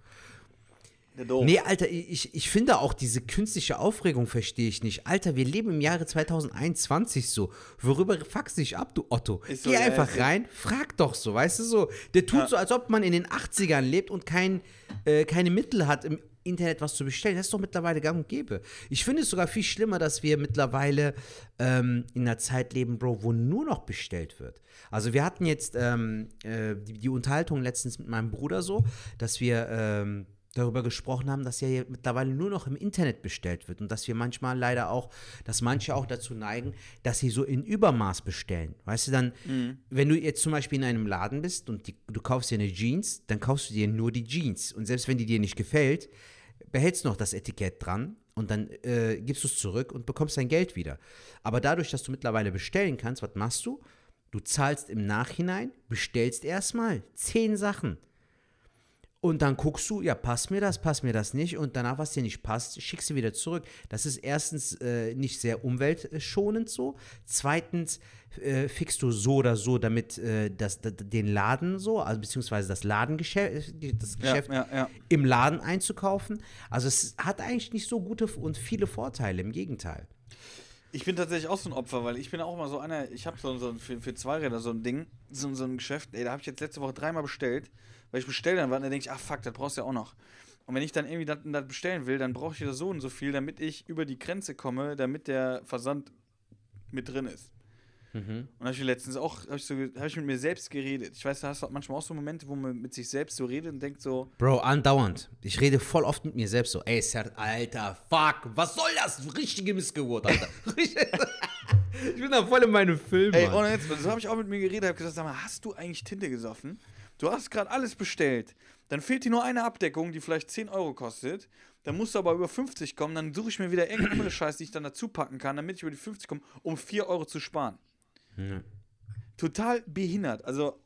Speaker 2: Doof.
Speaker 1: Nee, Alter, ich, ich finde auch diese künstliche Aufregung verstehe ich nicht. Alter, wir leben im Jahre 2021 so. Worüber fuckst du dich ab, du Otto?
Speaker 2: Ist so,
Speaker 1: Geh
Speaker 2: ja,
Speaker 1: einfach
Speaker 2: so.
Speaker 1: rein, frag doch so, weißt du so. Der tut
Speaker 2: Ja.
Speaker 1: so, als ob man in den 80ern lebt und kein, äh, keine Mittel hat, im Internet was zu bestellen. Das ist doch mittlerweile gang und gäbe. Ich finde es sogar viel schlimmer, dass wir mittlerweile ähm, in einer Zeit leben, Bro, wo nur noch bestellt wird. Also wir hatten jetzt ähm, äh, die, die Unterhaltung letztens mit meinem Bruder so, dass wir ähm, darüber gesprochen haben, dass ja mittlerweile nur noch im Internet bestellt wird und dass wir manchmal leider auch, dass manche auch dazu neigen, dass sie so in Übermaß bestellen. Weißt du, dann, wenn du jetzt zum Beispiel in einem Laden bist und die, du kaufst dir eine Jeans, dann kaufst du dir nur die Jeans und selbst wenn die dir nicht gefällt, behältst du noch das Etikett dran und dann äh, gibst du es zurück und bekommst dein Geld wieder. Aber dadurch, dass du mittlerweile bestellen kannst, was machst du? Du zahlst im Nachhinein, bestellst erstmal zehn Sachen. Und dann guckst du, ja, passt mir das, passt mir das nicht. Und danach, was dir nicht passt, schickst du wieder zurück. Das ist erstens äh, nicht sehr umweltschonend so. Zweitens äh, fixst du so oder so, damit äh, das, d- den Laden so, also beziehungsweise das Ladengeschäft, das
Speaker 2: ja,
Speaker 1: Geschäft
Speaker 2: ja, ja.
Speaker 1: im Laden einzukaufen. Also es hat eigentlich nicht so gute und viele Vorteile, im Gegenteil.
Speaker 2: Ich bin tatsächlich auch so ein Opfer, weil ich bin auch immer so einer, ich habe so, so ein- für, für Zweiräder so ein Ding, so, so ein Geschäft, ey, da habe ich jetzt letzte Woche dreimal bestellt, weil ich bestelle dann was und dann denke ich, ach fuck, das brauchst du ja auch noch. Und wenn ich dann irgendwie das, das bestellen will, dann brauche ich wieder so und so viel, damit ich über die Grenze komme, damit der Versand mit drin ist.
Speaker 1: Mhm.
Speaker 2: Und habe ich letztens auch, habe ich, so, hab ich mit mir selbst geredet. Ich weiß, da hast du manchmal auch so Momente, wo man mit sich selbst so redet und denkt so,
Speaker 1: Bro, andauernd. Ich rede voll oft mit mir selbst so, ey, Sert, Alter, fuck, was soll das? Richtige Missgeburt, Alter. ich bin da voll in meinem Film,
Speaker 2: ey, ohne jetzt, so habe ich auch mit mir geredet, habe gesagt, sag mal, hast du eigentlich Tinte gesoffen? Du hast gerade alles bestellt. Dann fehlt dir nur eine Abdeckung, die vielleicht 10 Euro kostet. Dann musst du aber über 50 kommen. Dann suche ich mir wieder irgendeine andere Scheiße, die ich dann dazu packen kann, damit ich über die 50 komme, um 4 Euro zu sparen.
Speaker 1: Ja.
Speaker 2: Total behindert. Also,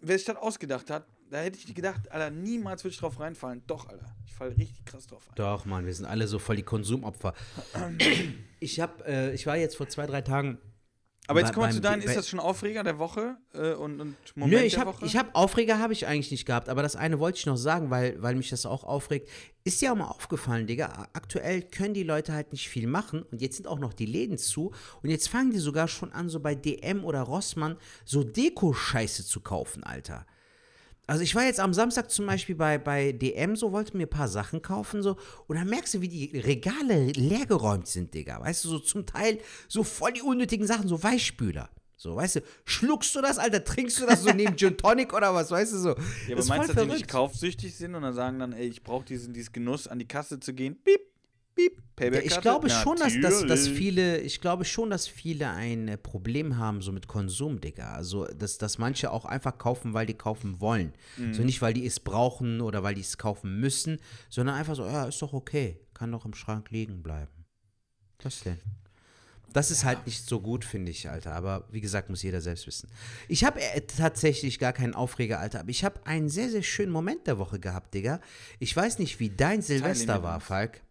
Speaker 2: wer sich das ausgedacht hat, da hätte ich gedacht, Alter, niemals würde ich drauf reinfallen. Doch, Alter. Ich falle richtig krass drauf ein.
Speaker 1: Doch, Mann, wir sind alle so voll die Konsumopfer. Ich hab, äh, ich war jetzt vor zwei, drei Tagen.
Speaker 2: Aber jetzt kommen wir zu deinen, ist das schon Aufreger der Woche äh, und, und Moment
Speaker 1: Nö, ich
Speaker 2: der
Speaker 1: habe
Speaker 2: Woche?
Speaker 1: ich hab Aufreger habe ich eigentlich nicht gehabt, aber das eine wollte ich noch sagen, weil, weil mich das auch aufregt. Ist dir auch mal aufgefallen, Digga, aktuell können die Leute halt nicht viel machen und jetzt sind auch noch die Läden zu und jetzt fangen die sogar schon an, so bei DM oder Rossmann so Deko-Scheiße zu kaufen, Alter. Also ich war jetzt am Samstag zum Beispiel bei, bei DM so, wollte mir ein paar Sachen kaufen so und dann merkst du, wie die Regale leergeräumt sind, Digga. Weißt du, so zum Teil so voll die unnötigen Sachen, so Weichspüler. So, weißt du, schluckst du das, Alter, trinkst du das so neben Gin Tonic oder was, weißt du so.
Speaker 2: Ja, aber
Speaker 1: ist
Speaker 2: meinst du, dass die nicht kaufsüchtig sind und dann sagen dann, ey, ich brauche diesen, diesen Genuss, an die Kasse zu gehen, piep, piep,
Speaker 1: Ja,
Speaker 2: Payback
Speaker 1: ich glaube schon, dass, dass, dass viele, ich glaube schon, dass viele ein äh, Problem haben so mit Konsum, Digga. Also, dass, dass manche auch einfach kaufen, weil die kaufen wollen.
Speaker 2: Mhm.
Speaker 1: So nicht, weil die es brauchen oder weil die es kaufen müssen, sondern einfach so, ja, ist doch okay, kann doch im Schrank liegen bleiben. Was denn? Das ist halt nicht so gut, finde ich, Alter. Aber wie gesagt, muss jeder selbst wissen. Ich habe äh, tatsächlich gar keinen Aufreger, Alter. Aber ich habe einen sehr, sehr schönen Moment der Woche gehabt, Digga. Ich weiß nicht, wie dein Silvester war,
Speaker 2: uns.
Speaker 1: Falk.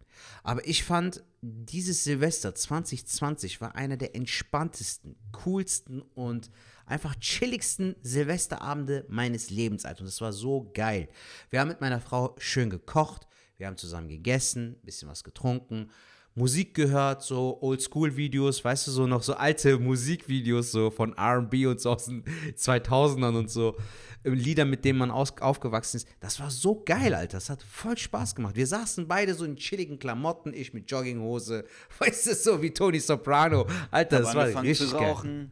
Speaker 1: Aber ich fand, dieses Silvester 2020 war einer der entspanntesten, coolsten und einfach chilligsten Silvesterabende meines Lebens. Und das war so geil. Wir haben mit meiner Frau schön gekocht, wir haben zusammen gegessen, bisschen was getrunken, Musik gehört, so Oldschool-Videos, weißt du, so noch so alte Musikvideos so von R&B und so aus den 2000ern und so. äh, Lieder, mit denen man aus, aufgewachsen ist. Das war so geil, Alter. Das hat voll Spaß gemacht. Wir saßen beide so in chilligen Klamotten, ich mit Jogginghose, weißt du, so wie Tony Soprano. Alter, das war richtig
Speaker 2: zu
Speaker 1: geil.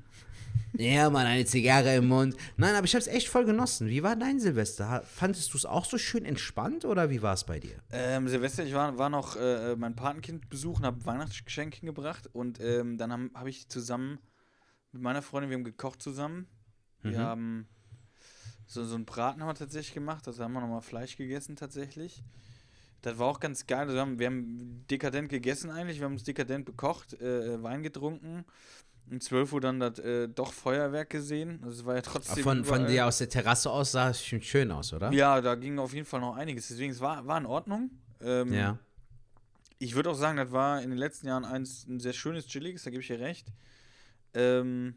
Speaker 1: Ja, Mann, eine Zigarre im Mund. Nein, aber ich hab's echt voll genossen. Wie war dein Silvester? Fandest du es auch so schön entspannt oder wie war es bei dir?
Speaker 2: Ähm, Silvester, ich war, war noch äh, mein Patenkind besuchen, habe Weihnachtsgeschenke gebracht und ähm, dann habe hab ich zusammen mit meiner Freundin, wir haben gekocht zusammen. Wir haben so, so einen Braten haben wir tatsächlich gemacht, also haben wir nochmal Fleisch gegessen tatsächlich. Das war auch ganz geil. Also wir, haben, wir haben dekadent gegessen eigentlich, wir haben uns dekadent bekocht, äh, Wein getrunken. Um 12 Uhr dann das äh, doch Feuerwerk gesehen. Also es war ja trotzdem.
Speaker 1: Von, von dir aus der Terrasse aus sah es schon schön aus, oder?
Speaker 2: Ja, da ging auf jeden Fall noch einiges. Deswegen, es war, war in Ordnung. Ähm,
Speaker 1: Ja.
Speaker 2: Ich würde auch sagen, das war in den letzten Jahren eins, ein sehr schönes, chilliges, da gebe ich dir recht. Ähm,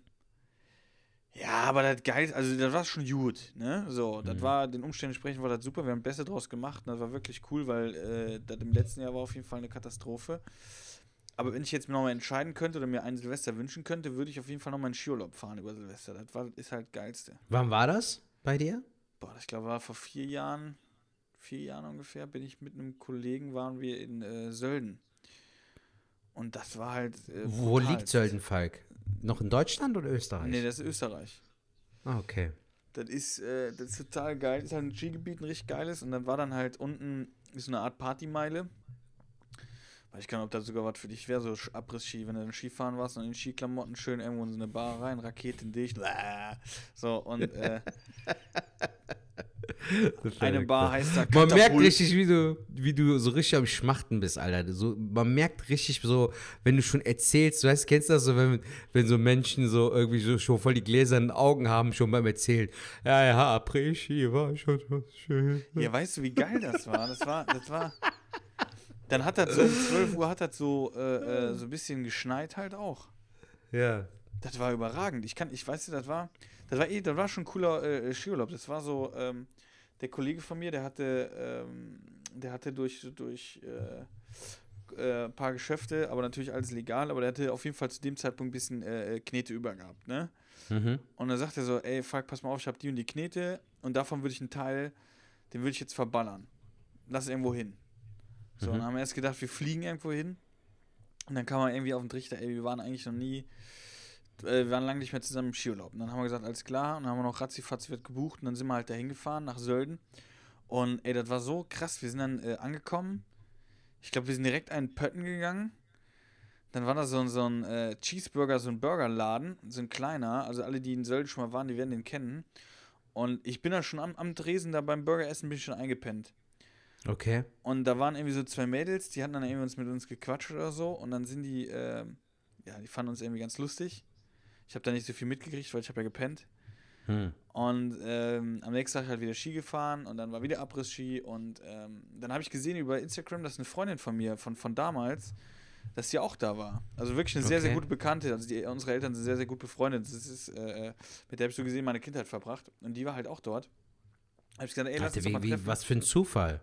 Speaker 2: ja, aber das geil, also das war schon gut, ne? So, das
Speaker 1: Mhm.
Speaker 2: war, den Umständen entsprechend war das super, wir haben Beste draus gemacht und das war wirklich cool, weil äh, das im letzten Jahr war auf jeden Fall eine Katastrophe. Aber wenn ich jetzt nochmal entscheiden könnte oder mir einen Silvester wünschen könnte, würde ich auf jeden Fall nochmal einen Skiurlaub fahren über Silvester. Das war, ist halt Geilste.
Speaker 1: Wann war das bei dir?
Speaker 2: Boah, ich glaube, war vor vier Jahren, vier Jahren ungefähr, bin ich mit einem Kollegen, waren wir in äh, Sölden. Und das war halt. Äh,
Speaker 1: Wo liegt Söldenfalk? Noch in Deutschland oder Österreich?
Speaker 2: Nee, das ist Österreich.
Speaker 1: ah, okay.
Speaker 2: Das ist, äh, das ist total geil. Das ist halt ein Skigebiet, ein richtig geiles. Und dann war dann halt unten ist so eine Art Partymeile. Weiß ich nicht, ob das sogar was für dich wäre, so Abriss-Ski, wenn du dann Skifahren warst und in Skiklamotten schön irgendwo in so eine Bar rein, Rakete in dich. bläh. So, und äh, eine Bar heißt da
Speaker 1: Man merkt
Speaker 2: Katapult.
Speaker 1: richtig, wie du, wie du so richtig am Schmachten bist, Alter. So, man merkt richtig so, wenn du schon erzählst, du weißt, kennst du das so, wenn, wenn so Menschen so irgendwie so, schon voll die gläsernen Augen haben, schon beim Erzählen. Ja, ja, Après-Ski war schon was schön.
Speaker 2: Ja, weißt du, wie geil das war? Das war, das war. Dann hat das so um 12 Uhr hat das so, äh, äh, so ein bisschen geschneit halt auch.
Speaker 1: Ja.
Speaker 2: Das war überragend. Ich kann, ich weiß nicht, das war, das war eh, das war schon ein cooler äh, Skiurlaub. Das war so, ähm, der Kollege von mir, der hatte, ähm, der hatte durch, durch äh, äh, ein paar Geschäfte, aber natürlich alles legal, aber der hatte auf jeden Fall zu dem Zeitpunkt ein bisschen äh, äh, Knete über gehabt, ne?
Speaker 1: Mhm.
Speaker 2: Und dann sagt er so, ey, fuck, pass mal auf, ich habe die und die Knete und davon würde ich einen Teil, den würde ich jetzt verballern. lass irgendwo hin. So,
Speaker 1: Mhm.
Speaker 2: und dann haben wir erst gedacht, wir fliegen irgendwo hin. Und dann kam man irgendwie auf den Trichter, ey, wir waren eigentlich noch nie, äh, wir waren lange nicht mehr zusammen im Skiurlaub. Und dann haben wir gesagt, alles klar. Und dann haben wir noch ratzifatz wird gebucht. Und dann sind wir halt dahin gefahren, nach Sölden. Und ey, das war so krass. Wir sind dann äh, angekommen. Ich glaube, wir sind direkt einen Pötten gegangen. Dann war da so, ein- so ein äh, Cheeseburger, so ein Burgerladen, so ein kleiner. Also alle, die in Sölden schon mal waren, die werden den kennen. Und ich bin da schon am, am Tresen, da beim Burgeressen bin ich schon eingepennt.
Speaker 1: Okay.
Speaker 2: Und da waren irgendwie so zwei Mädels, die hatten dann irgendwie uns mit uns gequatscht oder so. Und dann sind die, ähm, ja, die fanden uns irgendwie ganz lustig. Ich habe da nicht so viel mitgekriegt, weil ich habe ja gepennt.
Speaker 1: Hm.
Speaker 2: Und ähm, am nächsten Tag halt wieder Ski gefahren und dann war wieder Abriss-Ski. Und ähm, dann habe ich gesehen über Instagram, dass eine Freundin von mir, von, von damals, dass sie auch da war. Also wirklich eine sehr, sehr
Speaker 1: Okay.
Speaker 2: gute Bekannte. Also die, unsere Eltern sind sehr, sehr gut befreundet. Das ist, äh, mit der habe ich so gesehen meine Kindheit verbracht. Und die war halt auch dort. Habe ich gesagt, ey, lass
Speaker 1: Alter,
Speaker 2: uns
Speaker 1: wie,
Speaker 2: mal
Speaker 1: wie, was für ein Zufall.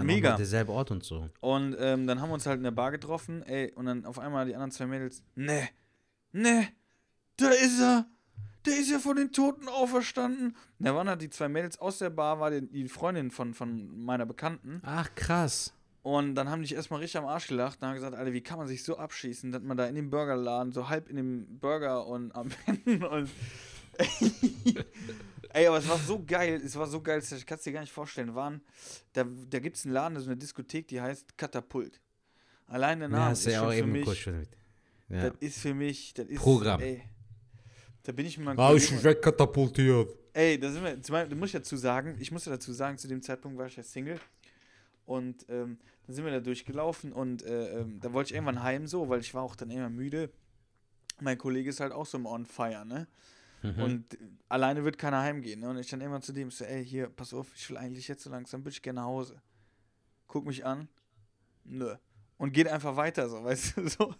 Speaker 1: Dann
Speaker 2: Mega.
Speaker 1: Derselbe Ort und so.
Speaker 2: Und ähm, dann haben wir uns halt in der Bar getroffen, ey, und dann auf einmal die anderen zwei Mädels, ne, ne, da ist er, der ist ja von den Toten auferstanden. Und da waren halt die zwei Mädels aus der Bar, war die, die Freundin von, von meiner Bekannten.
Speaker 1: Ach, krass.
Speaker 2: Und dann haben die erstmal richtig am Arsch gelacht und haben gesagt, Alter, wie kann man sich so abschießen, dass man da in dem Burgerladen, so halb in dem Burger und am Ende und. Ey, aber es war so geil, es war so geil, ich kann es dir gar nicht vorstellen. Waren, da da gibt es einen Laden, so eine Diskothek, die heißt Katapult. Allein der Name
Speaker 1: Ja,
Speaker 2: ist
Speaker 1: ja
Speaker 2: schon
Speaker 1: auch
Speaker 2: für
Speaker 1: eben
Speaker 2: mich,
Speaker 1: kurz schon mit. Ja.
Speaker 2: das ist für mich, das ist,
Speaker 1: Programm.
Speaker 2: Ey, da bin ich mit meinem
Speaker 1: Ah, ich
Speaker 2: Kollegen-
Speaker 1: bin wegkatapultiert.
Speaker 2: Ey, da sind wir, zum Beispiel, da muss ich dazu sagen, ich muss ja dazu sagen, zu dem Zeitpunkt war ich ja Single. Und ähm, dann sind wir da durchgelaufen und äh, ähm, da wollte ich irgendwann heim so, weil ich war auch dann immer müde. Mein Kollege ist halt auch so im On Fire, ne?
Speaker 1: Mhm.
Speaker 2: Und alleine wird keiner heimgehen, ne? Und ich dann immer zu dem so, ey, hier, pass auf, ich will eigentlich jetzt so langsam, würde ich gerne nach Hause. Guck mich an. Nö. Und geht einfach weiter, so, weißt du, so.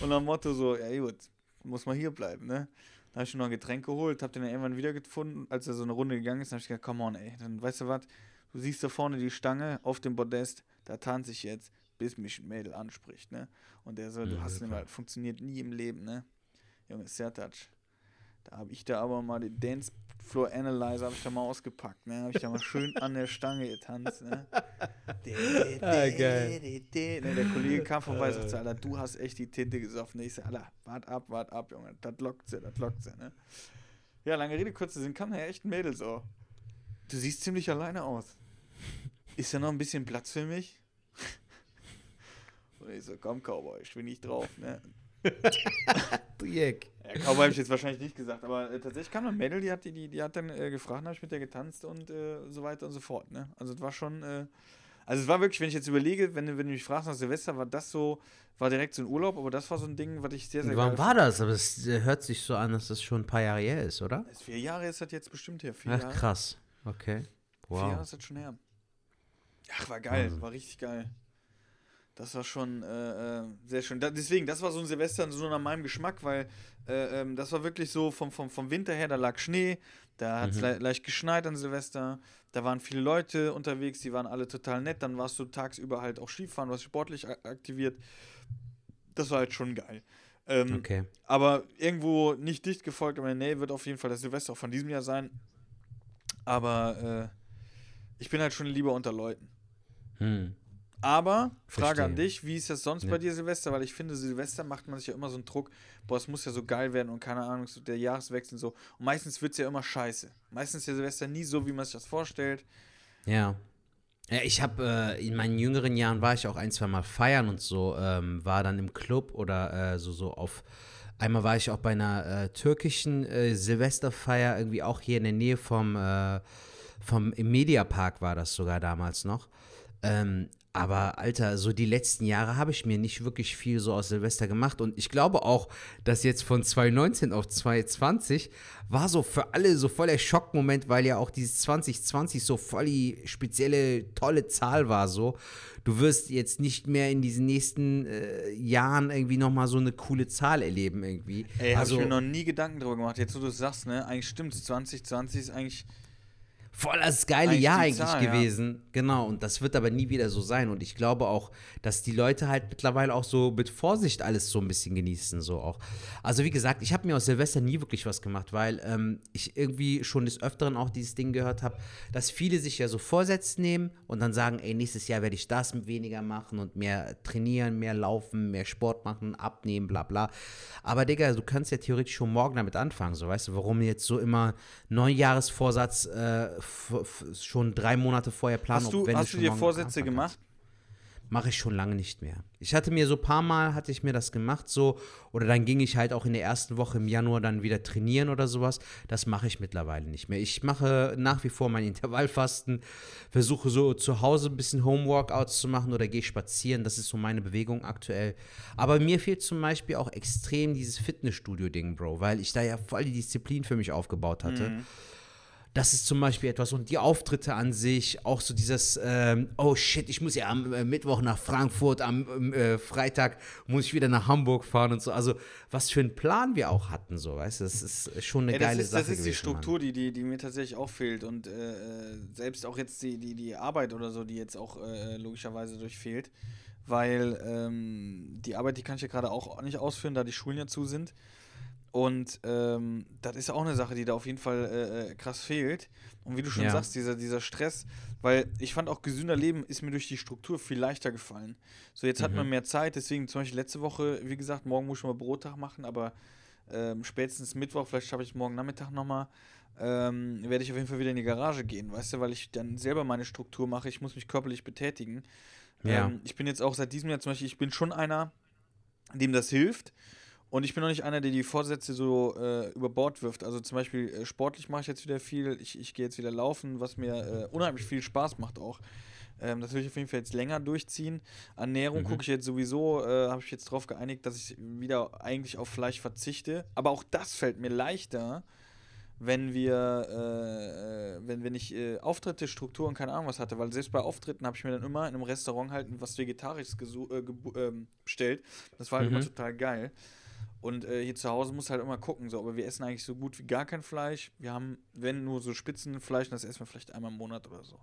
Speaker 2: Und am Motto so, ja gut, muss mal hier bleiben, ne? Dann habe ich noch ein Getränk geholt, hab den dann irgendwann wieder gefunden, als er so eine Runde gegangen ist, dann habe ich gesagt, come on, ey, dann weißt du was, du siehst da vorne die Stange auf dem Podest, da tanze ich jetzt, bis mich ein Mädel anspricht, ne? Und der so, du
Speaker 1: Ja,
Speaker 2: hast
Speaker 1: klar.
Speaker 2: den mal, funktioniert nie im Leben, ne? Junge, Sertac. Da habe ich da aber mal den Dance Floor Analyzer habe ich da mal ausgepackt, ne? Habe ich da mal schön an der Stange getanzt, ne?
Speaker 1: Ah, geil.
Speaker 2: Ne, der Kollege kam vorbei und sagte, Alter, du hast echt die Tinte gesoffen. Ich sag, Alter, wart ab, wart ab, Junge. Das lockt sie, das lockt sie, ne? Ja, lange Rede, kurzer Sinn, kam ja echt ein Mädel so. Du siehst ziemlich alleine aus. Ist da noch ein bisschen Platz für mich? Und ich so, komm, Cowboy, ich bin nicht drauf, ne?
Speaker 1: Dreieck.
Speaker 2: Ja, Cowboy habe ich jetzt wahrscheinlich nicht gesagt, aber äh, tatsächlich kam ein Mädel, die hat, die, die, die hat dann äh, gefragt, habe ich mit der getanzt und äh, so weiter und so fort. Ne? Also es war schon, äh, also es war wirklich, wenn ich jetzt überlege, wenn, du- wenn du mich fragst nach Silvester, war das so, war direkt so ein Urlaub, aber das war so ein Ding, was ich sehr, sehr
Speaker 1: Wann war das? Aber es äh, hört sich so an, dass das schon ein paar Jahre her ist, oder?
Speaker 2: Ist Vier Jahre ist das jetzt bestimmt her. Vier
Speaker 1: Ach,
Speaker 2: Jahre.
Speaker 1: krass. Okay.
Speaker 2: Vier Jahre
Speaker 1: Wow.
Speaker 2: ist das schon her. Ach, war geil,
Speaker 1: Wahnsinn.
Speaker 2: war richtig geil. Das war schon äh, äh, sehr schön. Da, deswegen, das war so ein Silvester so nach meinem Geschmack, weil äh, ähm, das war wirklich so vom, vom, vom Winter her, da lag Schnee, da hat es
Speaker 1: Mhm.
Speaker 2: le leicht geschneit an Silvester, da waren viele Leute unterwegs, die waren alle total nett, dann warst du tagsüber halt auch Skifahren, was sportlich aktiviert. Das war halt schon geil. Ähm,
Speaker 1: Okay.
Speaker 2: aber irgendwo nicht dicht gefolgt, aber nee, wird auf jeden Fall das Silvester auch von diesem Jahr sein. Aber äh, ich bin halt schon lieber unter Leuten.
Speaker 1: Hm.
Speaker 2: Aber, Frage an
Speaker 1: Verstehe.
Speaker 2: dich, wie ist das sonst
Speaker 1: Ja.
Speaker 2: bei dir Silvester? Weil ich finde, Silvester macht man sich ja immer so einen Druck, boah, es muss ja so geil werden und keine Ahnung, so der Jahreswechsel und so. Und meistens wird es ja immer scheiße. Meistens ist ja Silvester nie so, wie man sich das vorstellt.
Speaker 1: Ja. Ja, ich habe äh, in meinen jüngeren Jahren war ich auch ein, zwei Mal feiern und so, ähm, war dann im Club oder äh, so, so auf. Einmal war ich auch bei einer äh, türkischen äh, Silvesterfeier, irgendwie auch hier in der Nähe vom, äh, vom im Mediapark war das sogar damals noch. Ähm, aber Alter, so die letzten Jahre habe ich mir nicht wirklich viel so aus Silvester gemacht und ich glaube auch, dass jetzt von 2019 auf 2020 war so für alle so voll der Schockmoment, weil ja auch dieses 2020 so voll die spezielle, tolle Zahl war so. Du wirst jetzt nicht mehr in diesen nächsten äh, Jahren irgendwie nochmal so eine coole Zahl erleben irgendwie.
Speaker 2: Ey, hab
Speaker 1: also,
Speaker 2: ich mir noch nie Gedanken drüber gemacht. Jetzt, wo du es sagst, ne, eigentlich stimmt 2020 ist eigentlich.
Speaker 1: Voll das geile
Speaker 2: Eigentlich
Speaker 1: Jahr eigentlich
Speaker 2: Zahl, ja.
Speaker 1: gewesen. Genau, und das wird aber nie wieder so sein. Und ich glaube auch, dass die Leute halt mittlerweile auch so mit Vorsicht alles so ein bisschen genießen, so auch. Also wie gesagt, ich habe mir aus Silvester nie wirklich was gemacht, weil ähm, ich irgendwie schon des Öfteren auch dieses Ding gehört habe, dass viele sich ja so Vorsätze nehmen und dann sagen, ey, nächstes Jahr werde ich das weniger machen und mehr trainieren, mehr laufen, mehr Sport machen, abnehmen, bla bla. Aber Digga, du kannst ja theoretisch schon morgen damit anfangen, so weißt du, warum jetzt so immer Neujahresvorsatz äh, schon drei Monate vorher planen,
Speaker 2: Hast du,
Speaker 1: wenn
Speaker 2: hast du dir Vorsätze gemacht?
Speaker 1: Mache ich schon lange nicht mehr. Ich hatte mir so ein paar Mal, hatte ich mir das gemacht so, oder dann ging ich halt auch in der ersten Woche im Januar dann wieder trainieren oder sowas. Das mache ich mittlerweile nicht mehr. Ich mache nach wie vor mein Intervallfasten, versuche so zu Hause ein bisschen Homeworkouts zu machen oder gehe spazieren. Das ist so meine Bewegung aktuell. Aber mir fehlt zum Beispiel auch extrem dieses Fitnessstudio-Ding, Bro, weil ich da ja voll die Disziplin für mich aufgebaut hatte. Das ist zum Beispiel etwas und die Auftritte an sich, auch so dieses, ähm, oh shit, ich muss ja am äh, Mittwoch nach Frankfurt, am ähm, äh, Freitag muss ich wieder nach Hamburg fahren und so. Also was für einen Plan wir auch hatten, so, weißt du, das ist schon eine
Speaker 2: das
Speaker 1: geile
Speaker 2: ist,
Speaker 1: Sache
Speaker 2: das ist die
Speaker 1: gewesen, Mann.
Speaker 2: Struktur, die, die, die mir tatsächlich auch fehlt. Und äh, äh, selbst auch jetzt die, die, die Arbeit oder so, die jetzt auch äh, logischerweise durchfehlt. Weil ähm, die Arbeit, die kann ich ja gerade auch nicht ausführen, da die Schulen ja zu sind. Und ähm, das ist auch eine Sache, die da auf jeden Fall äh, äh, krass fehlt. Und wie du schon
Speaker 1: Ja.
Speaker 2: sagst, dieser, dieser Stress, weil ich fand auch gesünder Leben ist mir durch die Struktur viel leichter gefallen. So, jetzt hat
Speaker 1: Mhm.
Speaker 2: man mehr Zeit, deswegen zum Beispiel letzte Woche, wie gesagt, morgen muss ich mal Brottag machen, aber ähm, spätestens Mittwoch, vielleicht schaffe ich morgen Nachmittag nochmal, ähm, werde ich auf jeden Fall wieder in die Garage gehen, weißt du, weil ich dann selber meine Struktur mache, ich muss mich körperlich betätigen.
Speaker 1: Ja.
Speaker 2: Ähm, ich bin jetzt auch seit diesem Jahr zum Beispiel, ich bin schon einer, dem das hilft. Und ich bin noch nicht einer, der die Vorsätze so äh, über Bord wirft. Also zum Beispiel äh, sportlich mache ich jetzt wieder viel. Ich, ich gehe jetzt wieder laufen, was mir äh, unheimlich viel Spaß macht auch. Ähm, das will ich auf jeden Fall jetzt länger durchziehen. Ernährung
Speaker 1: Mhm.
Speaker 2: gucke ich jetzt sowieso, äh, habe ich jetzt darauf geeinigt, dass ich wieder eigentlich auf Fleisch verzichte. Aber auch das fällt mir leichter, wenn wir, äh, wenn, wenn ich äh, Auftritte, Strukturen, keine Ahnung was hatte, weil selbst bei Auftritten habe ich mir dann immer in einem Restaurant halt was Vegetarisches äh, ähm, bestellt. Das war halt
Speaker 1: Mhm.
Speaker 2: immer total geil. Und äh, hier zu Hause muss halt immer gucken, so, aber wir essen eigentlich so gut wie gar kein Fleisch. Wir haben, wenn nur so Spitzenfleisch, das essen wir vielleicht einmal im Monat oder so.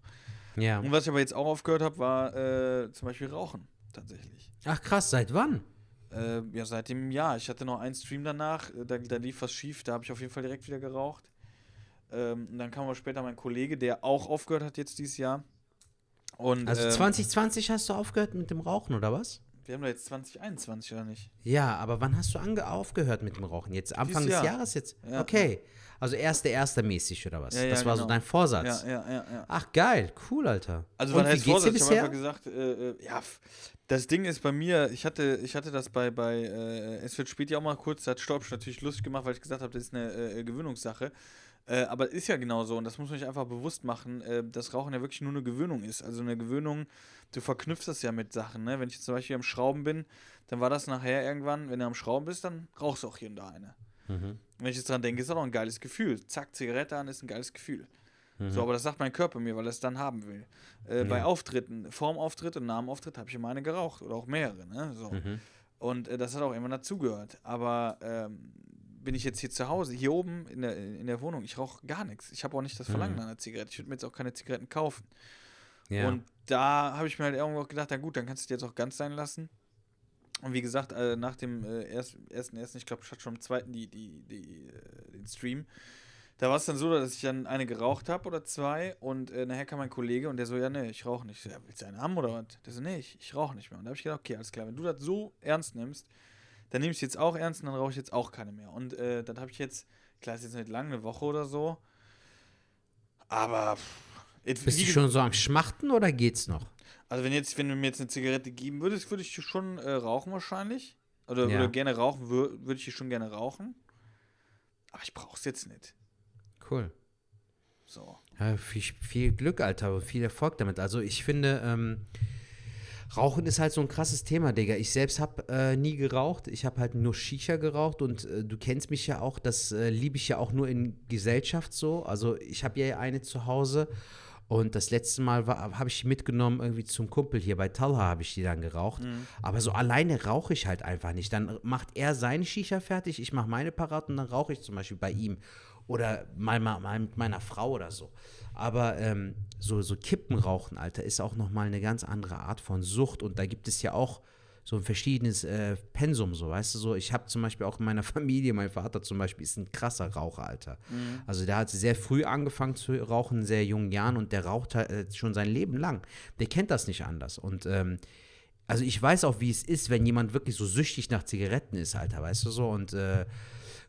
Speaker 1: Ja.
Speaker 2: Und was ich aber jetzt auch aufgehört habe, war äh, zum Beispiel Rauchen, tatsächlich.
Speaker 1: Ach krass, seit wann?
Speaker 2: Äh, ja, seit dem Jahr. Ich hatte noch einen Stream danach, äh, da, da lief was schief, da habe ich auf jeden Fall direkt wieder geraucht. Ähm, und dann kam aber später mein Kollege, der auch aufgehört hat jetzt dieses Jahr. Und,
Speaker 1: Also
Speaker 2: ähm,
Speaker 1: 2020 hast du aufgehört mit dem Rauchen, oder was?
Speaker 2: Wir haben doch jetzt 2021, oder nicht?
Speaker 1: Ja, aber wann hast du ange aufgehört mit dem Rauchen? Jetzt Anfang des
Speaker 2: Jahr.
Speaker 1: Jahres jetzt?
Speaker 2: Ja.
Speaker 1: Okay. Also erster, erster mäßig oder was?
Speaker 2: Ja, ja,
Speaker 1: das war so
Speaker 2: genau.
Speaker 1: dein Vorsatz.
Speaker 2: Ja, ja, ja, ja.
Speaker 1: Ach geil, cool, Alter.
Speaker 2: Also
Speaker 1: wie
Speaker 2: heißt Vorsatz? Ich habe einfach gesagt, äh, äh, ja, das Ding ist bei mir, ich hatte, ich hatte das bei, bei äh, es wird spät ja auch mal kurz, da hat Storch natürlich lustig gemacht, weil ich gesagt habe, das ist eine äh, Gewöhnungssache. Äh, aber ist ja genau so und das muss man sich einfach bewusst machen, äh, dass Rauchen ja wirklich nur eine Gewöhnung ist. Also eine Gewöhnung, du verknüpfst das ja mit Sachen. Ne? Wenn ich jetzt zum Beispiel am Schrauben bin, dann war das nachher irgendwann, wenn du am Schrauben bist, dann rauchst du auch hier und da eine.
Speaker 1: Mhm.
Speaker 2: Wenn ich jetzt dran denke, ist das auch ein geiles Gefühl. Zack, Zigarette an ist ein geiles Gefühl.
Speaker 1: Mhm.
Speaker 2: So, aber das sagt mein Körper mir, weil er es dann haben will. Äh, Bei
Speaker 1: Ja.
Speaker 2: Auftritten, vorm Auftritt und nach dem Auftritt habe ich immer eine geraucht oder auch mehrere. Ne? So.
Speaker 1: Mhm.
Speaker 2: Und äh, das hat auch immer dazugehört. Aber ähm, bin ich jetzt hier zu Hause, hier oben in der, in der Wohnung, ich rauche gar nichts. Ich habe auch nicht das Verlangen
Speaker 1: Mhm.
Speaker 2: nach einer Zigarette. Ich würde mir jetzt auch keine Zigaretten kaufen.
Speaker 1: Ja.
Speaker 2: Und da habe ich mir halt irgendwo gedacht, na gut, dann kannst du die jetzt auch ganz sein lassen. Und wie gesagt, äh, nach dem äh, erst, ersten, ersten, ich glaube, ich hatte schon am zweiten die, die, die, äh, den Stream. Da war es dann so, dass ich dann eine geraucht habe oder zwei und äh, nachher kam mein Kollege und der so, ja, nee, ich rauche nicht. Ich so, ja, willst du eine haben oder was? Der so, nee, ich, ich rauche nicht mehr. Und da habe ich gedacht, okay, alles klar, wenn du das so ernst nimmst, dann nehme ich es jetzt auch ernst und dann rauche ich jetzt auch keine mehr. Und äh, dann habe ich jetzt, klar, ist jetzt nicht lang, eine Woche oder so, aber jetzt,
Speaker 1: Bist du schon so am Schmachten oder geht's noch?
Speaker 2: also wenn jetzt, wenn du mir jetzt eine Zigarette geben würdest, würde ich schon äh, rauchen wahrscheinlich. Oder,
Speaker 1: Ja.
Speaker 2: oder gerne rauchen, wür- würde ich die schon gerne rauchen. Aber ich brauche es jetzt nicht.
Speaker 1: Cool.
Speaker 2: So.
Speaker 1: Ja, viel, viel Glück, Alter, viel Erfolg damit. Also ich finde, ähm, Rauchen ist halt so ein krasses Thema, Digga. Ich selbst habe äh, nie geraucht. Ich habe halt nur Shisha geraucht und äh, du kennst mich ja auch. Das äh, liebe ich ja auch nur in Gesellschaft so. Also ich habe ja eine zu Hause und das letzte Mal habe ich die mitgenommen irgendwie zum Kumpel hier bei Talha habe ich die dann geraucht. Aber so alleine rauche ich halt einfach nicht. Dann macht er seine Shisha fertig, ich mache meine parat und dann rauche ich zum Beispiel bei ihm. Oder mal, mal mit meiner Frau oder so. Aber ähm, so, so Kippenrauchen, Alter, ist auch nochmal eine ganz andere Art von Sucht. Und da gibt es ja auch so ein verschiedenes äh, Pensum, so, weißt du, so. Ich habe zum Beispiel auch in meiner Familie, mein Vater zum Beispiel ist ein krasser Raucher, Alter. Mhm. Also der hat sehr früh angefangen zu rauchen, in sehr jungen Jahren und der raucht halt äh, schon sein Leben lang. Der kennt das nicht anders. Und ähm, also ich weiß auch, wie es ist, wenn jemand wirklich so süchtig nach Zigaretten ist, Alter, weißt du so. Und äh,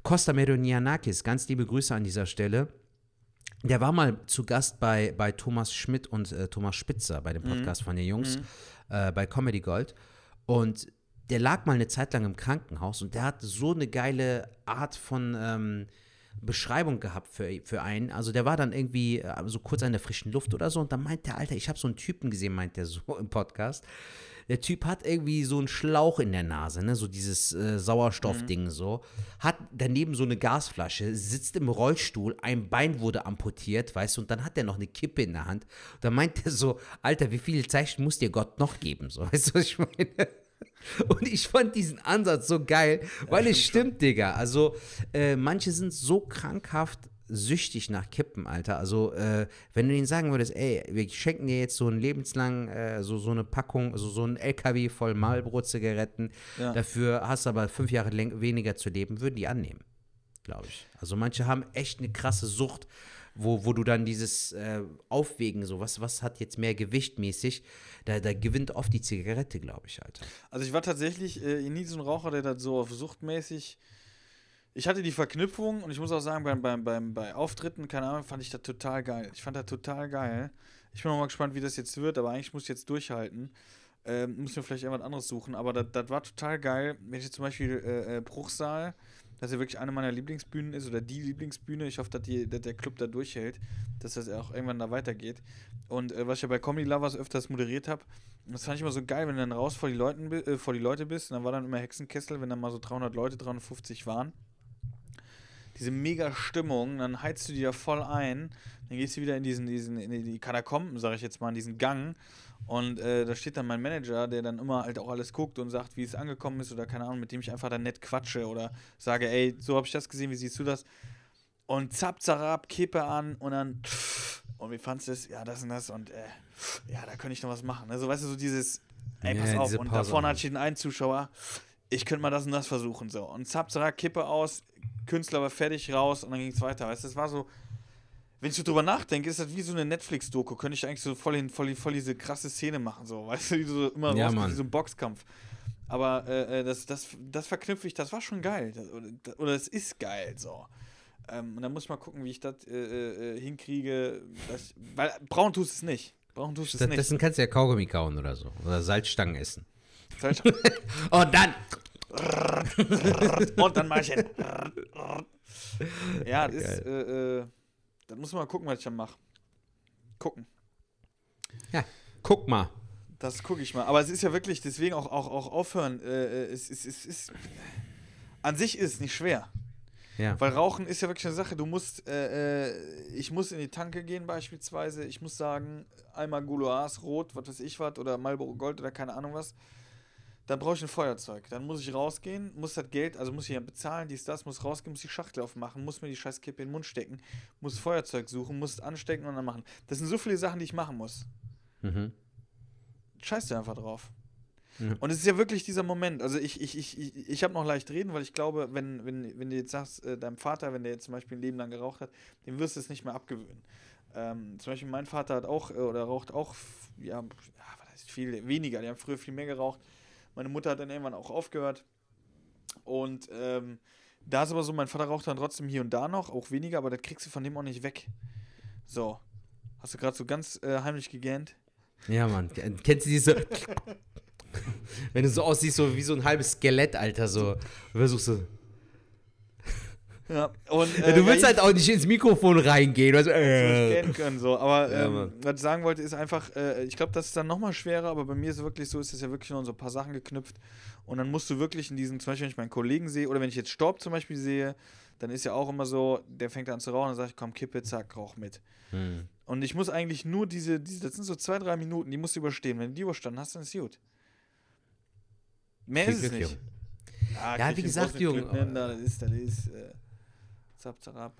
Speaker 1: Costa Meronianakis, ganz liebe Grüße an dieser Stelle. Der war mal zu Gast bei, bei Thomas Schmidt und äh, Thomas Spitzer bei dem mhm. Podcast mhm. von den Jungs mhm. äh, bei Comedy Gold. Und der lag mal eine Zeit lang im Krankenhaus und der hat so eine geile Art von ähm, Beschreibung gehabt für, für einen. Also der war dann irgendwie äh, so kurz an der frischen Luft oder so und dann meint der, Alter, ich habe so einen Typen gesehen, meint der so im Podcast. Der Typ hat irgendwie so einen Schlauch in der Nase, ne? so dieses äh, Sauerstoffding mhm. so. Hat daneben so eine Gasflasche, sitzt im Rollstuhl, ein Bein wurde amputiert, weißt du, und dann hat er noch eine Kippe in der Hand. Und dann meint er so, Alter, wie viele Zeichen muss dir Gott noch geben? So, weißt du, was ich meine? Und ich fand diesen Ansatz so geil, weil ja, es stimmt, schon. Digga. Also, äh, manche sind so krankhaft süchtig nach Kippen, Alter. Also, äh, wenn du ihnen sagen würdest, ey, wir schenken dir jetzt so ein lebenslang, äh, so, so eine Packung, also so ein LKW voll Marlboro-Zigaretten, ja. dafür hast du aber fünf Jahre weniger zu leben, würden die annehmen, glaube ich. Also, manche haben echt eine krasse Sucht, wo, wo du dann dieses äh, Aufwägen, so was, was hat jetzt mehr Gewicht mäßig, da, da gewinnt oft die Zigarette, glaube ich, Alter.
Speaker 2: Also, ich war tatsächlich äh, nie so ein Raucher, der das so auf suchtmäßig ich hatte die Verknüpfung und ich muss auch sagen, beim, beim, beim, bei Auftritten, keine Ahnung, fand ich das total geil. Ich fand das total geil. Ich bin auch mal gespannt, wie das jetzt wird, aber eigentlich muss ich jetzt durchhalten. Ähm, muss mir vielleicht irgendwas anderes suchen, aber das war total geil. Wenn ich jetzt zum Beispiel äh, äh, Bruchsal, das ja wirklich eine meiner Lieblingsbühnen ist oder die Lieblingsbühne. Ich hoffe, dass, die, dass der Club da durchhält, dass das auch irgendwann da weitergeht. Und äh, was ich ja bei Comedy Lovers öfters moderiert habe, das fand ich immer so geil, wenn du dann raus vor die, Leuten, äh, vor die Leute bist. Und dann war dann immer Hexenkessel, wenn dann mal so 300 Leute, 350 waren diese mega Stimmung, dann heizt du die da voll ein, dann gehst du wieder in diesen, diesen, in die Katakomben, sag ich jetzt mal, in diesen Gang und äh, da steht dann mein Manager, der dann immer halt auch alles guckt und sagt, wie es angekommen ist oder keine Ahnung, mit dem ich einfach dann nett quatsche oder sage, ey, so habe ich das gesehen, wie siehst du das? Und zapp, zarab, Kippe an und dann und wie fandest du das? Ja, das und das und äh, ja, da könnte ich noch was machen. Also weißt du, so dieses, ey, pass ja, auf, und da vorne hatte ich den einen Zuschauer, ich könnte mal das und das versuchen, so. Und zapp, zarab, Kippe aus, Künstler war fertig raus und dann ging es weiter. Weißt du, das war so, wenn ich so drüber nachdenke, ist das wie so eine Netflix-Doku. Könnte ich eigentlich so voll, in, voll, voll diese krasse Szene machen, so, weißt du, wie so immer ja, raus, wie so ein Boxkampf. Aber äh, äh, das, das, das verknüpfe ich, das war schon geil. Das, oder, oder es ist geil, so. Ähm, und dann muss ich mal gucken, wie ich das äh, äh, hinkriege. Das, weil braun tust es nicht. Braun tust es nicht.
Speaker 1: Stattdessen kannst du ja Kaugummi kauen oder so. Oder Salzstangen essen. Und dann
Speaker 2: und dann mach ich hin. ja, das ist, äh, äh, dann muss man mal gucken, was ich dann mache. Gucken.
Speaker 1: Ja, guck mal.
Speaker 2: Das gucke ich mal. Aber es ist ja wirklich, deswegen auch, auch, auch aufhören. Äh, äh es, es, es ist, an sich ist es nicht schwer. Ja. Weil Rauchen ist ja wirklich eine Sache. Du musst, äh, äh, ich muss in die Tanke gehen beispielsweise. Ich muss sagen, einmal Gouloirs rot, was weiß ich was, oder Marlboro Gold oder keine Ahnung was dann brauche ich ein Feuerzeug. Dann muss ich rausgehen, muss das Geld, also muss ich ja bezahlen, dies, das, muss rausgehen, muss die Schachtel aufmachen, muss mir die scheiß Kippe in den Mund stecken, muss Feuerzeug suchen, muss es anstecken und dann machen. Das sind so viele Sachen, die ich machen muss. Mhm. Scheiß dir einfach drauf. Mhm. Und es ist ja wirklich dieser Moment. Also ich, ich, ich, ich, ich habe noch leicht reden, weil ich glaube, wenn, wenn, wenn du jetzt sagst, äh, deinem Vater, wenn der jetzt zum Beispiel ein Leben lang geraucht hat, dem wirst du es nicht mehr abgewöhnen. Ähm, zum Beispiel mein Vater hat auch, äh, oder raucht auch, ja, ja was heißt viel weniger, die haben früher viel mehr geraucht. Meine Mutter hat dann irgendwann auch aufgehört. Und ähm, da ist aber so, mein Vater raucht dann trotzdem hier und da noch, auch weniger, aber das kriegst du von dem auch nicht weg. So. Hast du gerade so ganz äh, heimlich gegähnt?
Speaker 1: Ja, Mann. Kennst du diese. Wenn du so aussiehst, so wie so ein halbes Skelett, Alter, so. Versuchst du. Ja, und, äh, ja, du willst ja, halt auch nicht ins Mikrofon reingehen. Also,
Speaker 2: äh. können, so. Aber ähm, was ich sagen wollte, ist einfach, äh, ich glaube, das ist dann nochmal schwerer, aber bei mir ist es wirklich so, ist es ja wirklich nur so ein paar Sachen geknüpft. Und dann musst du wirklich in diesen, zum Beispiel, wenn ich meinen Kollegen sehe, oder wenn ich jetzt Staub zum Beispiel sehe, dann ist ja auch immer so, der fängt an zu rauchen und sagt, komm, kippe, zack, rauch mit. Hm. Und ich muss eigentlich nur diese, diese, das sind so zwei, drei Minuten, die musst du überstehen. Wenn du die überstanden hast, dann ist es gut. Mehr Viel ist es nicht.
Speaker 1: Ja, ja wie gesagt, Junge.
Speaker 2: Das ist, das ist, äh, zap, zap.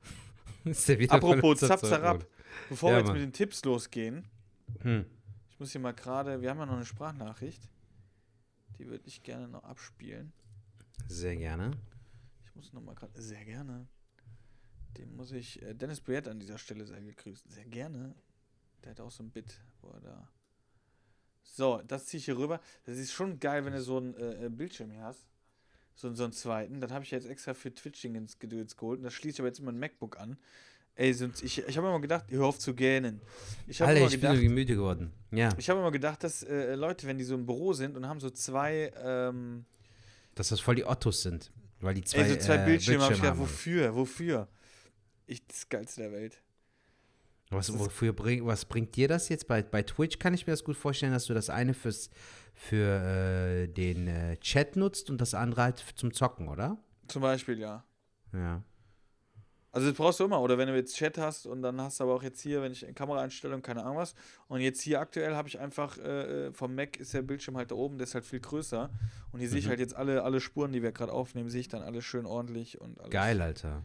Speaker 1: Ist der wieder
Speaker 2: Apropos Zapzarab, bevor
Speaker 1: Ja,
Speaker 2: wir jetzt
Speaker 1: Mann.
Speaker 2: mit den Tipps losgehen,
Speaker 1: Hm.
Speaker 2: ich muss hier mal gerade, wir haben ja noch eine Sprachnachricht. Die würde ich gerne noch abspielen.
Speaker 1: Sehr gerne.
Speaker 2: Ich muss noch mal gerade, sehr gerne. Den muss ich, äh, Dennis Briette an dieser Stelle sehr gegrüßt. Sehr gerne. Der hat auch so ein Bit, wo er da. So, das ziehe ich hier rüber. Das ist schon geil, wenn du so einen äh, äh, Bildschirm hier hast. So, so einen zweiten. Das habe ich jetzt extra für Twitching ins Gedöns geholt. Und das schließt aber jetzt immer ein MacBook an. Ey, sonst, ich, ich habe immer gedacht, hör auf zu gähnen. Ich
Speaker 1: Alter, ich bin
Speaker 2: gedacht,
Speaker 1: irgendwie müde geworden. Ja,
Speaker 2: ich habe immer gedacht, dass äh, Leute, wenn die so im Büro sind und haben so zwei, ähm,
Speaker 1: dass das voll die Ottos sind. Weil die zwei,
Speaker 2: ey, so zwei
Speaker 1: äh,
Speaker 2: Bildschirme, habe ich gedacht,
Speaker 1: haben.
Speaker 2: wofür? Wofür? Ich, das Geilste der Welt.
Speaker 1: Was, wofür bring, was bringt dir das jetzt? Bei, bei Twitch kann ich mir das gut vorstellen, dass du das eine fürs, für äh, den äh, Chat nutzt und das andere halt zum Zocken, oder?
Speaker 2: Zum Beispiel, ja.
Speaker 1: Ja.
Speaker 2: Also das brauchst du immer. Oder wenn du jetzt Chat hast und dann hast du aber auch jetzt hier, wenn ich Kameraeinstellung, keine Ahnung was. Und jetzt hier aktuell habe ich einfach, äh, vom Mac ist der Bildschirm halt da oben, der ist halt viel größer. Und hier sehe ich
Speaker 1: Mhm.
Speaker 2: halt jetzt alle, alle Spuren, die wir gerade aufnehmen, sehe ich dann alles schön ordentlich und alles.
Speaker 1: Geil, Alter.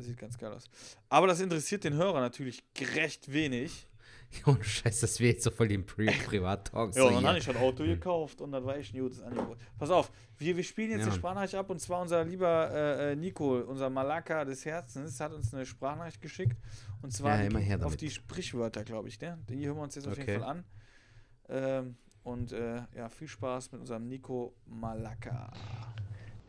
Speaker 2: Sieht ganz geil aus. Aber das interessiert den Hörer natürlich recht wenig.
Speaker 1: Ohne Scheiß, das wäre jetzt so voll den Pri Privat-Talk.
Speaker 2: Ja, dann habe ich das Auto gekauft und das war echt ein gutes Angebot. Pass auf, wir, wir spielen jetzt
Speaker 1: Ja,
Speaker 2: die. Sprachnachricht ab und zwar unser lieber äh, äh, Nico, unser Malaka des Herzens, hat uns eine Sprachnachricht geschickt. Und zwar
Speaker 1: Ja,
Speaker 2: die
Speaker 1: immer her
Speaker 2: auf die Sprichwörter, glaube ich. Ne? Die hören wir uns jetzt auf
Speaker 1: Okay.
Speaker 2: jeden Fall an. Ähm, und äh, ja, viel Spaß mit unserem Nico Malaka.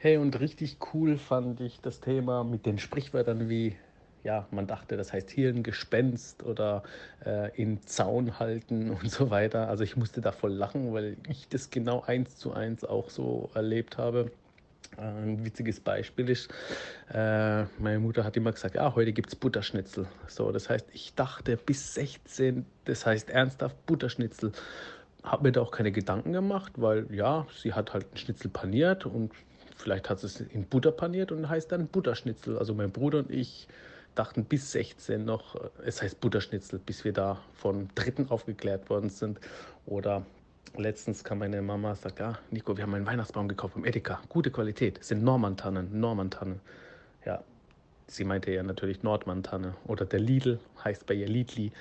Speaker 3: Hey, und richtig cool fand ich das Thema mit den Sprichwörtern wie, ja, man dachte, das heißt Hirngespenst oder äh, in Zaun halten und so weiter. Also ich musste da voll lachen, weil ich das genau eins zu eins auch so erlebt habe. Ein witziges Beispiel ist, äh, meine Mutter hat immer gesagt, ja, heute gibt es Butterschnitzel. So, das heißt, ich dachte bis 16, das heißt ernsthaft Butterschnitzel. Habe mir da auch keine Gedanken gemacht, weil ja, sie hat halt einen Schnitzel paniert und vielleicht hat es in Butter paniert und heißt dann Butterschnitzel. Also mein Bruder und ich dachten bis 16 noch, äh, es heißt Butterschnitzel, bis wir da von Dritten aufgeklärt worden sind. Oder letztens kam meine Mama und sagt, ja, Nico, wir haben einen Weihnachtsbaum gekauft im Edeka. Gute Qualität, das sind Normantannen, Normantannen. Ja, sie meinte ja natürlich Nordmantanne. Oder der Lidl heißt bei ihr Lidli.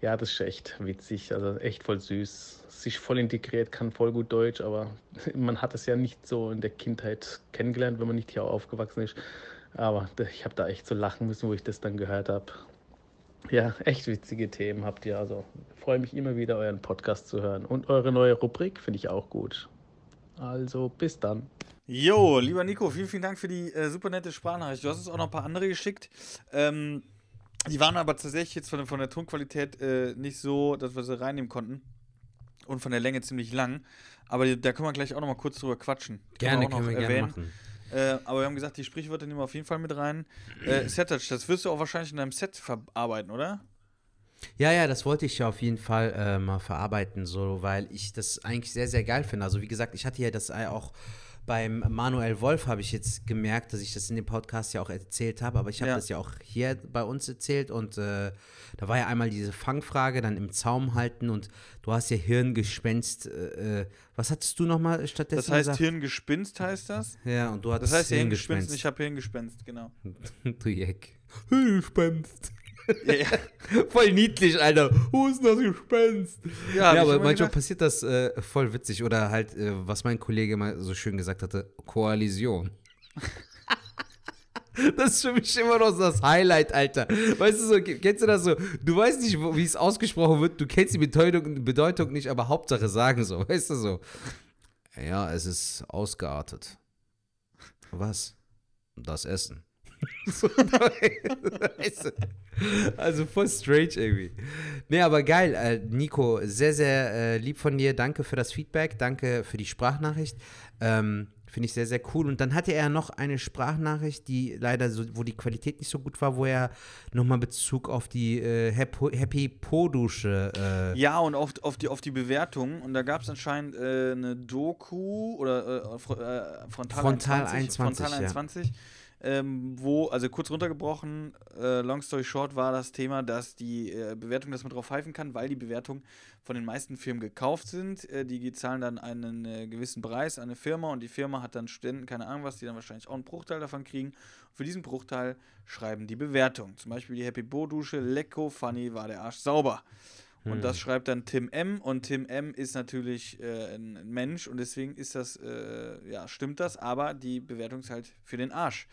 Speaker 3: Ja, das ist echt witzig, also echt voll süß. Sich voll integriert, kann voll gut Deutsch, aber man hat es ja nicht so in der Kindheit kennengelernt, wenn man nicht hier aufgewachsen ist. Aber ich habe da echt so lachen müssen, wo ich das dann gehört habe. Ja, echt witzige Themen habt ihr. Also freue mich immer wieder, euren Podcast zu hören. Und eure neue Rubrik finde ich auch gut. Also bis dann.
Speaker 2: Jo, lieber Nico, vielen, vielen Dank für die äh, super nette Sprachnachricht. Du hast uns auch noch ein paar andere geschickt. Ähm, die waren aber tatsächlich jetzt von, der- von der Tonqualität äh, nicht so, dass wir sie reinnehmen konnten. Und von der Länge ziemlich lang. Aber die, da können wir gleich auch noch mal kurz drüber quatschen. Die
Speaker 1: Gerne,
Speaker 2: auch noch
Speaker 1: können wir gerne machen.
Speaker 2: Äh, aber wir haben gesagt, die Sprichwörter nehmen wir auf jeden Fall mit rein. Äh, Settouch, das wirst du auch wahrscheinlich in deinem Set verarbeiten, oder?
Speaker 1: Ja, ja, das wollte ich ja auf jeden Fall äh, mal verarbeiten, so, weil ich das eigentlich sehr, sehr geil finde. Also wie gesagt, ich hatte ja das äh, auch beim Manuel Wolf habe ich jetzt gemerkt, dass ich das in dem Podcast ja auch erzählt habe, aber ich habe
Speaker 2: Ja.
Speaker 1: das ja auch hier bei uns erzählt und äh, da war ja einmal diese Fangfrage, dann im Zaum halten und du hast ja Hirngespenst. Äh, äh, was hattest du nochmal stattdessen
Speaker 2: Das heißt,
Speaker 1: gesagt?
Speaker 2: Hirngespinst heißt das.
Speaker 1: ja, und du hattest
Speaker 2: Das heißt Hirngespinst und ich habe Hirngespinst, genau.
Speaker 1: du Jeck. Hirngespenst.
Speaker 2: Ja, ja.
Speaker 1: Voll niedlich, Alter. Wo ist denn das Gespenst?
Speaker 2: Ja,
Speaker 1: Ja, aber manchmal
Speaker 2: gedacht.
Speaker 1: passiert das äh, voll witzig. Oder halt, äh, was mein Kollege mal so schön gesagt hatte, Koalition. Das ist für mich immer noch so das Highlight, Alter. Weißt du so, kennst du das so? Du weißt nicht, wie es ausgesprochen wird, du kennst die Bedeutung, Bedeutung nicht, aber Hauptsache sagen so, weißt du so. Ja, es ist ausgeartet. Was? Das Essen. So, weißt du? Also voll strange irgendwie. Nee, aber geil, äh, Nico, sehr, sehr äh, lieb von dir. Danke für das Feedback, danke für die Sprachnachricht. Ähm, Finde ich sehr, sehr cool. Und dann hatte er noch eine Sprachnachricht, die leider so, wo die Qualität nicht so gut war, wo er nochmal Bezug auf die äh, Happy, Po-Dusche. Äh,
Speaker 2: Ja, und auf, auf, die, auf die Bewertung. Und da gab es anscheinend äh, eine Doku oder äh, äh, Frontal,
Speaker 1: Frontal
Speaker 2: 21,
Speaker 1: 21,
Speaker 2: Frontal
Speaker 1: ja.
Speaker 2: 21 ähm, wo, also kurz runtergebrochen, äh, long story short war das Thema, dass die äh, Bewertung, dass man drauf pfeifen kann, weil die Bewertungen von den meisten Firmen gekauft sind. Äh, die zahlen dann einen äh, gewissen Preis an eine Firma und die Firma hat dann Studenten, keine Ahnung was, die dann wahrscheinlich auch einen Bruchteil davon kriegen. für diesen Bruchteil schreiben die Bewertung. Zum Beispiel die Happy Bo Dusche, Lecko, Funny, war der Arsch sauber. Und das schreibt dann Tim M. Und Tim M. ist natürlich äh, ein Mensch und deswegen ist das, äh, ja, stimmt das, aber die Bewertung ist halt für den Arsch.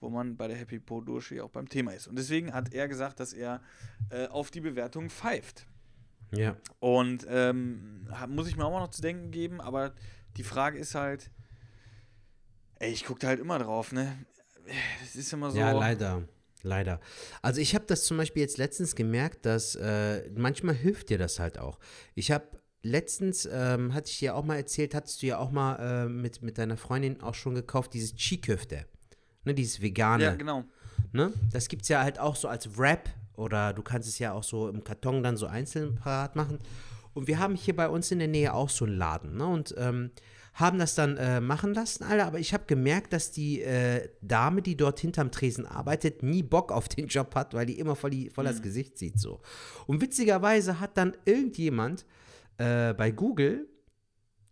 Speaker 2: Wo man bei der Happy Po ja auch beim Thema ist. Und deswegen hat er gesagt, dass er äh, auf die Bewertung pfeift.
Speaker 1: Ja.
Speaker 2: Und ähm, muss ich mir auch noch zu denken geben, aber die Frage ist halt, ey, ich gucke da halt immer drauf, ne? Das ist immer so.
Speaker 1: Ja, leider. Leider. Also ich habe das zum Beispiel jetzt letztens gemerkt, dass äh, manchmal hilft dir das halt auch. Ich habe letztens, ähm, hatte ich dir auch mal erzählt, hattest du ja auch mal äh, mit, mit deiner Freundin auch schon gekauft, dieses Chi-Köfte. Ne, dieses vegane.
Speaker 2: Ja, genau.
Speaker 1: Ne? Das gibt es ja halt auch so als Wrap oder du kannst es ja auch so im Karton dann so einzeln parat machen. Und wir haben hier bei uns in der Nähe auch so einen Laden ne? und ähm, haben das dann äh, machen lassen, Alter. Aber ich habe gemerkt, dass die äh, Dame, die dort hinterm Tresen arbeitet, nie Bock auf den Job hat, weil die immer voll, die, voll das Gesicht sieht so. Und witzigerweise hat dann irgendjemand äh, bei Google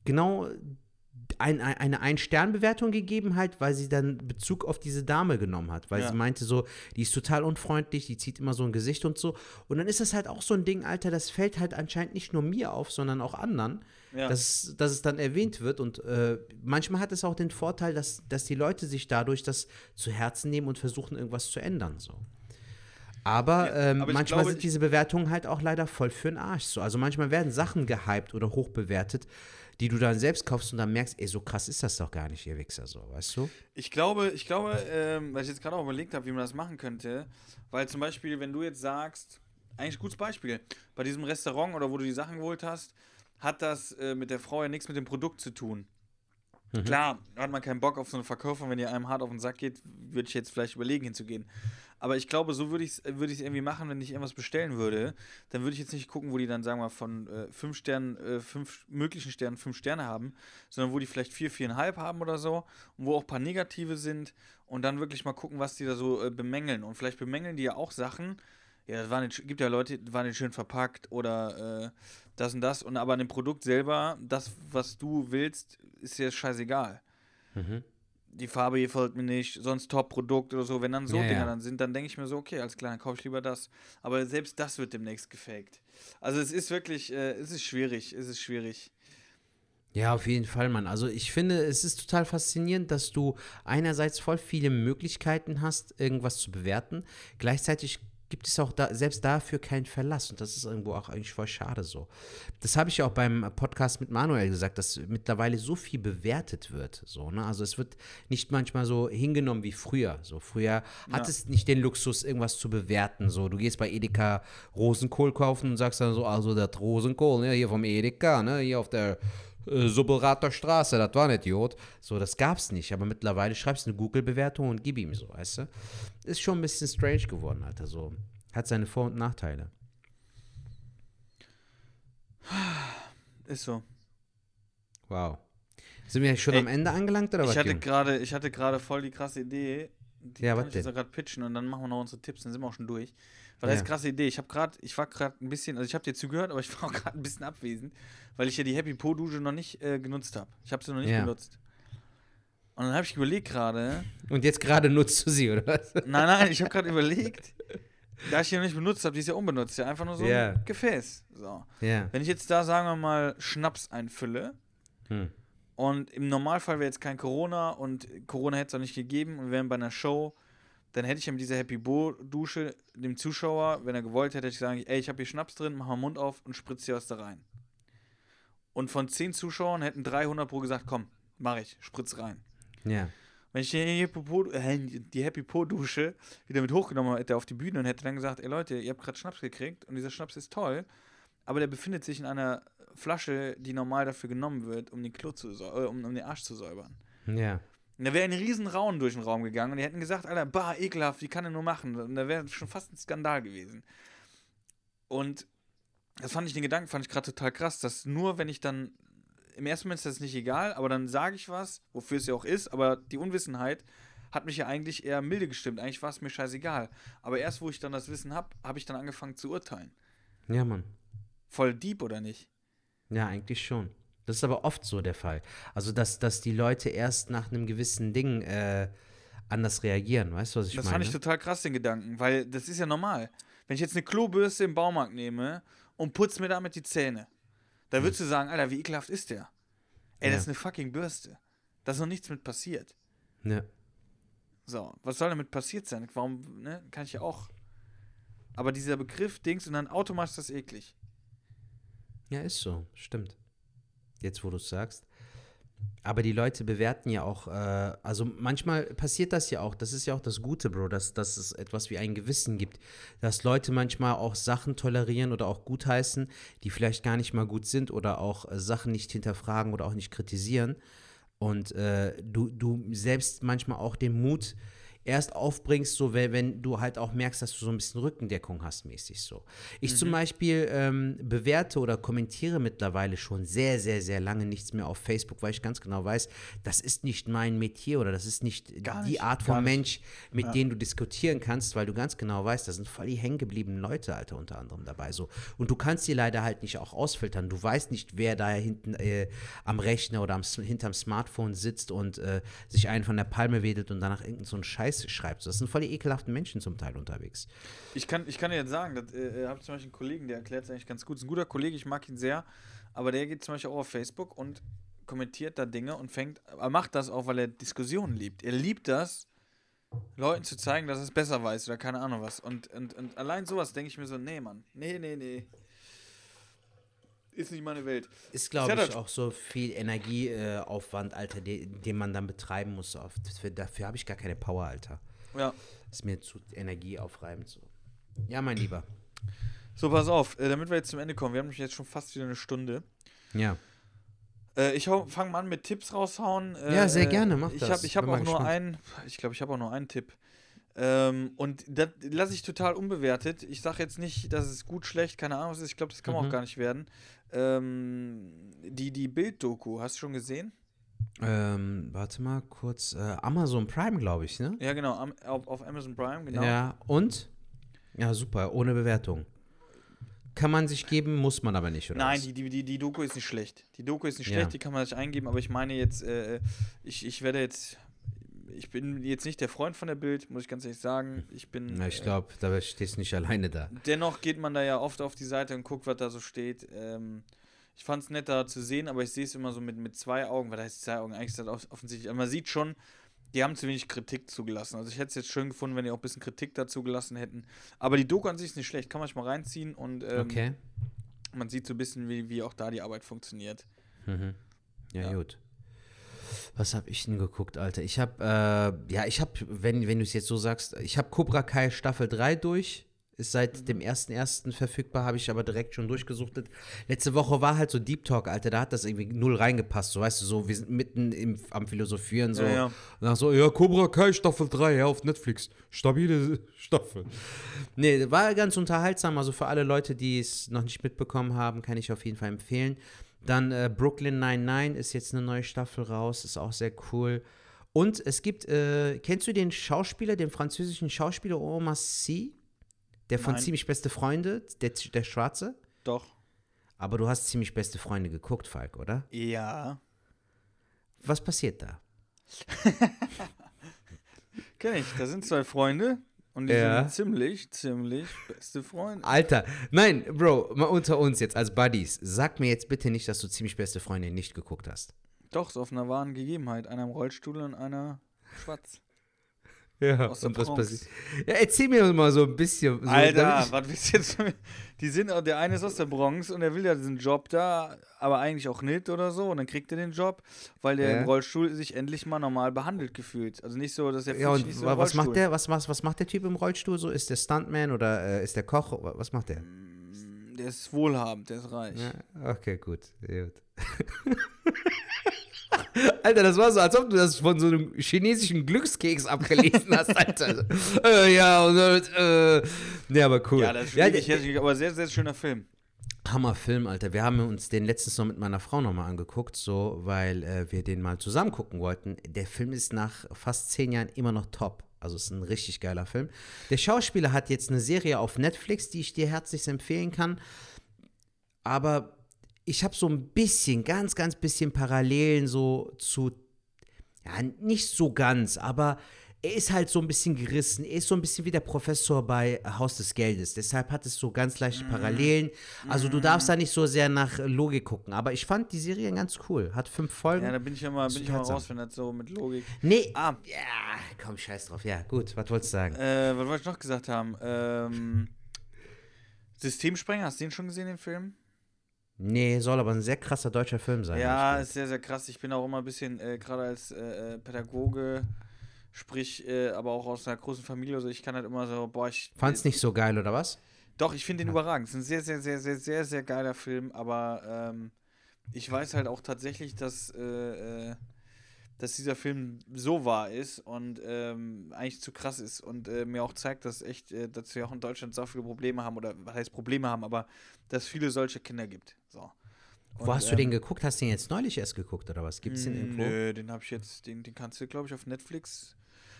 Speaker 1: genau ein, ein, eine Ein-Stern-Bewertung gegeben halt, weil sie dann Bezug auf diese Dame genommen hat, weil
Speaker 2: Ja.
Speaker 1: sie meinte so, die ist total unfreundlich, die zieht immer so ein Gesicht und so. Und dann ist das halt auch so ein Ding, Alter, das fällt halt anscheinend nicht nur mir auf, sondern auch anderen,
Speaker 2: Ja.
Speaker 1: dass, dass es dann erwähnt wird. Und äh, manchmal hat es auch den Vorteil, dass, dass die Leute sich dadurch das zu Herzen nehmen und versuchen, irgendwas zu ändern. So. Aber,
Speaker 2: Ja,
Speaker 1: ähm,
Speaker 2: aber
Speaker 1: manchmal
Speaker 2: glaube,
Speaker 1: sind diese Bewertungen halt auch leider voll für den Arsch. So. Also manchmal werden Sachen gehypt oder hoch bewertet, die du dann selbst kaufst und dann merkst, ey, so krass ist das doch gar nicht, ihr Wichser, so, weißt du?
Speaker 2: Ich glaube, ich glaube, ähm, weil ich jetzt gerade auch überlegt habe, wie man das machen könnte, weil zum Beispiel, wenn du jetzt sagst, eigentlich gutes Beispiel, bei diesem Restaurant oder wo du die Sachen geholt hast, hat das äh, mit der Frau ja nichts mit dem Produkt zu tun. Klar, hat man keinen Bock auf so einen Verkäufer, wenn ihr einem hart auf den Sack geht, würde ich jetzt vielleicht überlegen hinzugehen. Aber ich glaube, so würde ich es würd irgendwie machen, wenn ich irgendwas bestellen würde. Dann würde ich jetzt nicht gucken, wo die dann, sagen wir mal, von äh, fünf Sternen, äh, fünf möglichen Sternen fünf Sterne haben, sondern wo die vielleicht vier, viereinhalb haben oder so und wo auch ein paar negative sind und dann wirklich mal gucken, was die da so äh, bemängeln. Und vielleicht bemängeln die ja auch Sachen. Ja, das war nicht, gibt ja Leute, die waren nicht schön verpackt oder äh, das und das. Und aber an dem Produkt selber, das, was du willst, ist dir scheißegal die Farbe gefällt mir nicht, sonst Top-Produkt oder so. Wenn dann so
Speaker 1: Ja,
Speaker 2: Dinger
Speaker 1: ja.
Speaker 2: dann sind, dann denke ich mir so, okay, alles klar, dann kaufe ich lieber das. Aber selbst das wird demnächst gefaked. Also es ist wirklich, äh, es ist schwierig, es ist schwierig.
Speaker 1: Ja, auf jeden Fall, Mann. Also ich finde, es ist total faszinierend, dass du einerseits voll viele Möglichkeiten hast, irgendwas zu bewerten. Gleichzeitig gibt es auch da, selbst dafür keinen Verlass. Und das ist irgendwo auch eigentlich voll schade so. Das habe ich ja auch beim Podcast mit Manuel gesagt, dass mittlerweile so viel bewertet wird. So, ne? Also es wird nicht manchmal so hingenommen wie früher. So früher hat es nicht den Luxus, irgendwas zu bewerten. So, du gehst bei Edeka Rosenkohl kaufen und sagst dann so, also das Rosenkohl, ne, hier vom Edeka, ne, hier auf der äh, Subbelrater Straße, das war ein Idiot. So, das gab's nicht. Aber mittlerweile schreibst du eine Google-Bewertung und gib ihm so, weißt du? Ist schon ein bisschen strange geworden, Alter. So. Hat seine Vor- und Nachteile.
Speaker 2: Ist so.
Speaker 1: Wow. Sind wir schon
Speaker 2: Ey,
Speaker 1: am Ende angelangt oder was?
Speaker 2: Ich hatte
Speaker 1: Jung?
Speaker 2: gerade, ich hatte gerade voll die krasse Idee. Die
Speaker 1: Ja,
Speaker 2: kann
Speaker 1: was
Speaker 2: ich jetzt
Speaker 1: denn?
Speaker 2: gerade pitchen und dann machen wir noch unsere Tipps, dann sind wir auch schon durch. Weil
Speaker 1: Ja.
Speaker 2: das ist eine krasse Idee. Ich habe gerade, ich war gerade ein bisschen, also ich habe dir zugehört, aber ich war auch gerade ein bisschen abwesend, weil ich ja die Happy Po Dusche noch nicht äh, genutzt habe. Ich habe sie noch nicht
Speaker 1: Ja.
Speaker 2: benutzt. Und dann habe ich überlegt gerade,
Speaker 1: Und jetzt gerade nutzt du sie, oder was?
Speaker 2: Nein, nein, ich habe gerade überlegt, da ich die noch nicht benutzt habe, die ist ja unbenutzt, ja einfach nur so
Speaker 1: Ja.
Speaker 2: ein Gefäß. So.
Speaker 1: Ja.
Speaker 2: Wenn ich jetzt da, sagen wir mal, Schnaps einfülle
Speaker 1: Hm.
Speaker 2: und im Normalfall wäre jetzt kein Corona und Corona hätte es auch nicht gegeben und wir wären bei einer Show, dann hätte ich mit dieser Happy Bo Dusche dem Zuschauer, wenn er gewollt hätte, hätte ich sagen, ey, ich habe hier Schnaps drin, mach mal Mund auf und spritz dir was da rein. Und von 10 Zuschauern hätten 300 pro gesagt, komm, mach ich, spritz rein.
Speaker 1: Ja.
Speaker 2: Wenn ich die Happy äh, die Happy Po Dusche wieder mit hochgenommen hätte auf die Bühne und hätte dann gesagt, ey Leute, ihr habt gerade Schnaps gekriegt und dieser Schnaps ist toll, aber der befindet sich in einer Flasche, die normal dafür genommen wird, um den Klo zu äh, um, um den Arsch zu säubern.
Speaker 1: Ja.
Speaker 2: Und da wäre ein riesen Rauen durch den Raum gegangen und die hätten gesagt, Alter, bah, ekelhaft, wie kann er nur machen? Und da wäre schon fast ein Skandal gewesen. Und das fand ich, den Gedanken fand ich gerade total krass, dass nur wenn ich dann, im ersten Moment ist das nicht egal, aber dann sage ich was, wofür es ja auch ist, aber die Unwissenheit hat mich ja eigentlich eher milde gestimmt. Eigentlich war es mir scheißegal. Aber erst, wo ich dann das Wissen habe, habe ich dann angefangen zu urteilen.
Speaker 1: Ja, Mann.
Speaker 2: Voll deep oder nicht?
Speaker 1: Ja, eigentlich schon. Das ist aber oft so der Fall. Also, dass, dass die Leute erst nach einem gewissen Ding äh, anders reagieren. Weißt du, was ich
Speaker 2: das
Speaker 1: meine?
Speaker 2: fand ich total krass, den Gedanken, weil das ist ja normal. Wenn ich jetzt eine Klobürste im Baumarkt nehme und putze mir damit die Zähne, da würdest du sagen, Alter, wie ekelhaft ist der? Ey,
Speaker 1: Ja.
Speaker 2: das ist eine fucking Bürste. Da ist noch nichts mit passiert.
Speaker 1: ja.
Speaker 2: So, was soll damit passiert sein? Warum, ne? Kann ich ja auch. Aber dieser Begriff, Dings, und dann automatisch ist das eklig.
Speaker 1: ja, ist so. Stimmt. Jetzt, wo du es sagst. Aber die Leute bewerten ja auch, äh, also manchmal passiert das ja auch, das ist ja auch das Gute, Bro, dass, dass es etwas wie ein Gewissen gibt, dass Leute manchmal auch Sachen tolerieren oder auch gutheißen, die vielleicht gar nicht mal gut sind oder auch äh, Sachen nicht hinterfragen oder auch nicht kritisieren. Und äh, du, du selbst manchmal auch den Mut erst aufbringst, so wenn, du halt auch merkst, dass du so ein bisschen Rückendeckung hast, mäßig so. Ich zum Beispiel ähm, bewerte oder kommentiere mittlerweile schon sehr, sehr, sehr lange nichts mehr auf Facebook, weil ich ganz genau weiß, das ist nicht mein Metier oder das ist nicht
Speaker 2: Gar
Speaker 1: die
Speaker 2: nicht,
Speaker 1: Art von. Mensch, mit denen du diskutieren kannst, weil du ganz genau weißt, da sind voll die hängengebliebenen Leute, Alter, unter anderem dabei. So. Und du kannst die leider halt nicht auch ausfiltern. Du weißt nicht, wer da hinten äh, am Rechner oder am, hinterm Smartphone sitzt und äh, sich einen von der Palme wedelt und danach irgendeinen so einen Scheiß schreibt. So, Das sind voll die ekelhaften Menschen zum Teil unterwegs.
Speaker 2: Ich kann, ich kann dir jetzt sagen, das äh, habe zum Beispiel einen Kollegen, der erklärt es eigentlich ganz gut. Ist ein guter Kollege, ich mag ihn sehr, aber der geht zum Beispiel auch auf Facebook und kommentiert da Dinge und fängt, er macht das auch, weil er Diskussionen liebt. Er liebt das, Leuten zu zeigen, dass er es besser weiß oder keine Ahnung was. Und, und, und allein sowas denke ich mir so, nee, Mann, nee, nee, nee. Ist nicht meine Welt.
Speaker 1: Ist, glaube ich, auch so viel Energieaufwand, äh, Alter, den, den man dann betreiben muss. Auf, für, dafür habe ich gar keine Power, Alter.
Speaker 2: Ja.
Speaker 1: Ist mir zu energieaufreibend so. Ja, mein Lieber.
Speaker 2: So, pass auf, äh, damit wir jetzt zum Ende kommen. Wir haben jetzt schon fast wieder eine Stunde.
Speaker 1: Ja.
Speaker 2: Äh, ich fange mal an mit Tipps raushauen. Äh,
Speaker 1: Ja, sehr
Speaker 2: äh,
Speaker 1: gerne, mach
Speaker 2: ich
Speaker 1: das.
Speaker 2: Hab, ich habe auch nur einen, ich glaube, ich habe auch nur einen Tipp. Ähm, und das lasse ich total unbewertet. Ich sage jetzt nicht, dass es gut, schlecht, keine Ahnung was ist. Ich glaube, das kann man
Speaker 1: Mhm.
Speaker 2: auch gar nicht werden. Ähm, die die Bild-Doku, hast du schon gesehen?
Speaker 1: Ähm, warte mal kurz. Äh, Amazon Prime, glaube ich, ne?
Speaker 2: Ja, genau, am, auf, auf Amazon Prime, genau.
Speaker 1: Ja, und? Ja, super, ohne Bewertung. Kann man sich geben, muss man aber nicht, oder?
Speaker 2: Nein,
Speaker 1: was?
Speaker 2: die, die, die, die Doku ist nicht schlecht. Die Doku ist nicht
Speaker 1: Ja.
Speaker 2: schlecht, die kann man sich eingeben, aber ich meine jetzt, äh, ich, ich werde jetzt, ich bin jetzt nicht der Freund von der Bild, muss ich ganz ehrlich sagen. Ich bin.
Speaker 1: Na, ich
Speaker 2: äh,
Speaker 1: glaube, da stehst du nicht alleine da.
Speaker 2: Dennoch geht man da ja oft auf die Seite und guckt, was da so steht. Ähm, ich fand es nett da zu sehen, aber ich sehe es immer so mit, mit zwei Augen, weil da heißt zwei Augen, eigentlich ist das off- offensichtlich. Aber man sieht schon, die haben zu wenig Kritik zugelassen. Also ich hätte es jetzt schön gefunden, wenn die auch ein bisschen Kritik dazu gelassen hätten. Aber die Doku an sich ist nicht schlecht, kann man sich mal reinziehen und ähm,
Speaker 1: Okay.
Speaker 2: man sieht so ein bisschen, wie, wie auch da die Arbeit funktioniert.
Speaker 1: Mhm. Ja,
Speaker 2: Ja.
Speaker 1: gut. Was habe ich denn geguckt, Alter? Ich habe, äh, ja, ich habe, wenn, wenn du es jetzt so sagst, ich habe Cobra Kai Staffel 3 durch. Ist seit dem 1.1. verfügbar, habe ich aber direkt schon durchgesuchtet. Letzte Woche war halt so Deep Talk, Alter, da hat das irgendwie null reingepasst. So, weißt du, so, wir sind mitten im, am Philosophieren, so.
Speaker 2: Ja, ja.
Speaker 1: Und dann so, ja, Cobra Kai Staffel 3, ja, auf Netflix. Stabile Staffel. Nee, war ganz unterhaltsam. Also für alle Leute, die es noch nicht mitbekommen haben, kann ich auf jeden Fall empfehlen. Dann äh, Brooklyn 99 ist jetzt eine neue Staffel raus, ist auch sehr cool. Und es gibt, äh, kennst du den Schauspieler, den französischen Schauspieler Omar Sy? Der von
Speaker 2: Nein.
Speaker 1: Ziemlich Beste Freunde, der, der Schwarze?
Speaker 2: Doch.
Speaker 1: Aber du hast Ziemlich Beste Freunde geguckt, Falk, oder?
Speaker 2: Ja.
Speaker 1: Was passiert da?
Speaker 2: Kenn ich. Da sind zwei Freunde und die
Speaker 1: Ja.
Speaker 2: sind ziemlich, ziemlich beste Freunde.
Speaker 1: Alter, nein, Bro, mal unter uns jetzt als Buddies. Sag mir jetzt bitte nicht, dass du Ziemlich Beste Freunde nicht geguckt hast.
Speaker 2: Doch, so auf einer wahren Gegebenheit. Einer im Rollstuhl und einer schwarz.
Speaker 1: Ja, und was passiert? Ja, erzähl mir mal so ein bisschen. So,
Speaker 2: Alter, was willst du jetzt von mir? Die sind, der eine ist aus der Bronx und der will ja diesen Job da, aber eigentlich auch nicht oder so. Und dann kriegt er den Job, weil der
Speaker 1: Ja.
Speaker 2: im Rollstuhl sich endlich mal normal behandelt gefühlt. Also nicht so, dass er
Speaker 1: Ja, und
Speaker 2: nicht so
Speaker 1: was macht der? Was, was, was macht der Typ im Rollstuhl so? Ist der Stuntman oder äh, ist der Koch? Wa- Was macht der?
Speaker 2: Der ist wohlhabend, der ist reich.
Speaker 1: Ja, okay, gut. gut. Alter, das war so, als ob du das von so einem chinesischen Glückskeks abgelesen hast, Alter. äh, ja, und äh, ja, aber cool.
Speaker 2: Ja, das ist
Speaker 1: ja, der-
Speaker 2: hässlich, aber sehr, sehr schöner Film.
Speaker 1: Hammerfilm, Alter. Wir haben uns den letztens noch mit meiner Frau nochmal angeguckt, so, weil äh, wir den mal zusammen gucken wollten. Der Film ist nach fast zehn Jahren immer noch top. Also es ist ein richtig geiler Film. Der Schauspieler hat jetzt eine Serie auf Netflix, die ich dir herzlich empfehlen kann. Aber ich habe so ein bisschen, ganz, ganz bisschen Parallelen so zu, ja, nicht so ganz, aber er ist halt so ein bisschen gerissen. Er ist so ein bisschen wie der Professor bei Haus des Geldes. Deshalb hat es so ganz leichte
Speaker 2: Mhm.
Speaker 1: Parallelen. Also du darfst da nicht so sehr nach Logik gucken. Aber ich fand die Serie ganz cool. Hat fünf Folgen.
Speaker 2: Ja, da bin ich immer, bin ich
Speaker 1: Unterhaltsam.
Speaker 2: raus, wenn das so mit Logik.
Speaker 1: nee,
Speaker 2: Ah,
Speaker 1: ja, komm, scheiß drauf. Ja, gut, was wolltest du sagen?
Speaker 2: äh, was wollte ich noch gesagt haben? Ähm, Systemsprenger, hast du den schon gesehen, den Film?
Speaker 1: Nee, soll aber ein sehr krasser deutscher Film sein.
Speaker 2: Ja, ist sehr, sehr krass. Ich bin auch immer ein bisschen, äh, gerade als äh, äh, Pädagoge, sprich, äh, aber auch aus einer großen Familie, also ich kann halt immer so, boah, ich.
Speaker 1: Fand's nicht so geil, oder was?
Speaker 2: Doch, ich finde den überragend. Es ist ein sehr, sehr, sehr, sehr, sehr, sehr geiler Film, aber ähm, ich weiß halt auch tatsächlich, dass, äh, äh, dass dieser Film so wahr ist und ähm, eigentlich zu krass ist und äh, mir auch zeigt, dass echt, äh, dass wir auch in Deutschland so viele Probleme haben oder was heißt Probleme haben, aber dass es viele solche Kinder gibt. So.
Speaker 1: Wo
Speaker 2: Und,
Speaker 1: hast du
Speaker 2: ähm,
Speaker 1: den geguckt? Hast du den jetzt neulich erst geguckt, oder was? Gibt's den irgendwo?
Speaker 2: Nö, den habe ich jetzt, den, den kannst du, glaube ich, auf Netflix.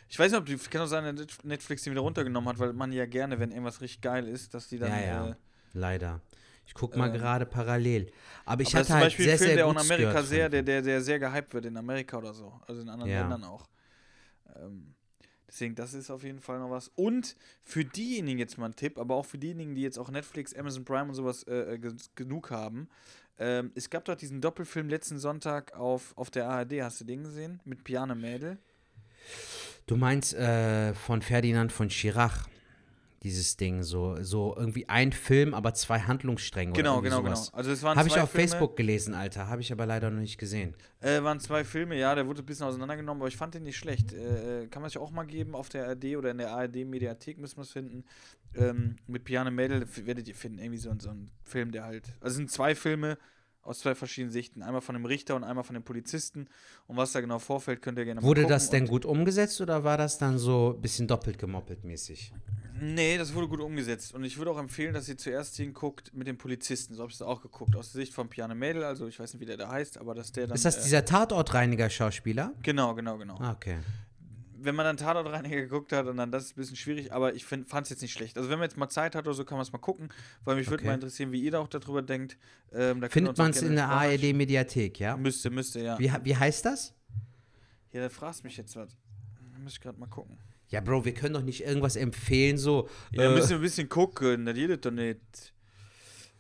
Speaker 2: Ich weiß nicht, ob die, kann auch sein, dass Netflix den wieder runtergenommen hat, weil man ja gerne, wenn irgendwas richtig geil ist, dass die dann.
Speaker 1: Ja, ja.
Speaker 2: Äh,
Speaker 1: Leider. Ich guck mal
Speaker 2: ähm,
Speaker 1: gerade parallel. Aber ich
Speaker 2: aber
Speaker 1: hatte
Speaker 2: zum
Speaker 1: halt
Speaker 2: Beispiel
Speaker 1: sehr,
Speaker 2: ein Film,
Speaker 1: sehr
Speaker 2: der auch in Amerika sehr, der, der, der sehr gehypt wird, in Amerika oder so. Also in anderen
Speaker 1: Ja.
Speaker 2: Ländern auch. Ähm, deswegen, das ist auf jeden Fall noch was. Und für diejenigen jetzt mal ein Tipp, aber auch für diejenigen, die jetzt auch Netflix, Amazon Prime und sowas äh, äh, ge- genug haben. Ähm, es gab dort diesen Doppelfilm letzten Sonntag auf, auf der ARD, hast du den gesehen? Mit Piane Mädel.
Speaker 1: Du meinst äh, von Ferdinand von Schirach. Dieses Ding, so, so irgendwie ein Film, aber zwei Handlungsstränge.
Speaker 2: Genau,
Speaker 1: oder
Speaker 2: genau,
Speaker 1: irgendwie
Speaker 2: genau.
Speaker 1: sowas.
Speaker 2: Also es waren
Speaker 1: Habe ich auf
Speaker 2: Filme,
Speaker 1: Facebook gelesen, Alter. Habe ich aber leider noch nicht gesehen.
Speaker 2: Äh, waren zwei Filme, ja, der wurde ein bisschen auseinandergenommen, aber ich fand den nicht schlecht. Äh, äh, kann man sich auch mal geben auf der ARD oder in der ARD-Mediathek müssen wir es finden. Ähm, mit Piane Mädel werdet ihr finden, irgendwie so, so ein Film, der halt. Also es sind zwei Filme aus zwei verschiedenen Sichten. Einmal von dem Richter und einmal von dem Polizisten. Und was da genau vorfällt, könnt ihr gerne
Speaker 1: Wurde das denn gut umgesetzt oder war das dann so ein bisschen doppelt gemoppelt mäßig?
Speaker 2: Nee, das wurde gut umgesetzt. Und ich würde auch empfehlen, dass ihr zuerst hinguckt mit dem Polizisten. So habe ich es auch geguckt. Aus der Sicht von Piane Mädel, also ich weiß nicht, wie der da heißt, aber dass der dann.
Speaker 1: Ist das
Speaker 2: äh,
Speaker 1: dieser Tatortreiniger-Schauspieler?
Speaker 2: Genau, genau, genau.
Speaker 1: Ah, okay.
Speaker 2: Wenn man dann Tatortreiniger geguckt hat und dann das ist ein bisschen schwierig, aber ich fand es jetzt nicht schlecht. Also wenn man jetzt mal Zeit hat oder so, kann man es mal gucken, weil mich würde
Speaker 1: Okay.
Speaker 2: mal interessieren, wie ihr da auch darüber denkt. Ähm, da
Speaker 1: Findet man es in der ARD-Mediathek, ja?
Speaker 2: Müsste, müsste, ja.
Speaker 1: Wie, wie heißt das?
Speaker 2: Ja, da fragst mich jetzt was. Da muss ich gerade mal gucken.
Speaker 1: Ja, Bro, wir können doch nicht irgendwas empfehlen, so.
Speaker 2: Ja,
Speaker 1: äh,
Speaker 2: müssen wir ein bisschen gucken, das geht doch nicht.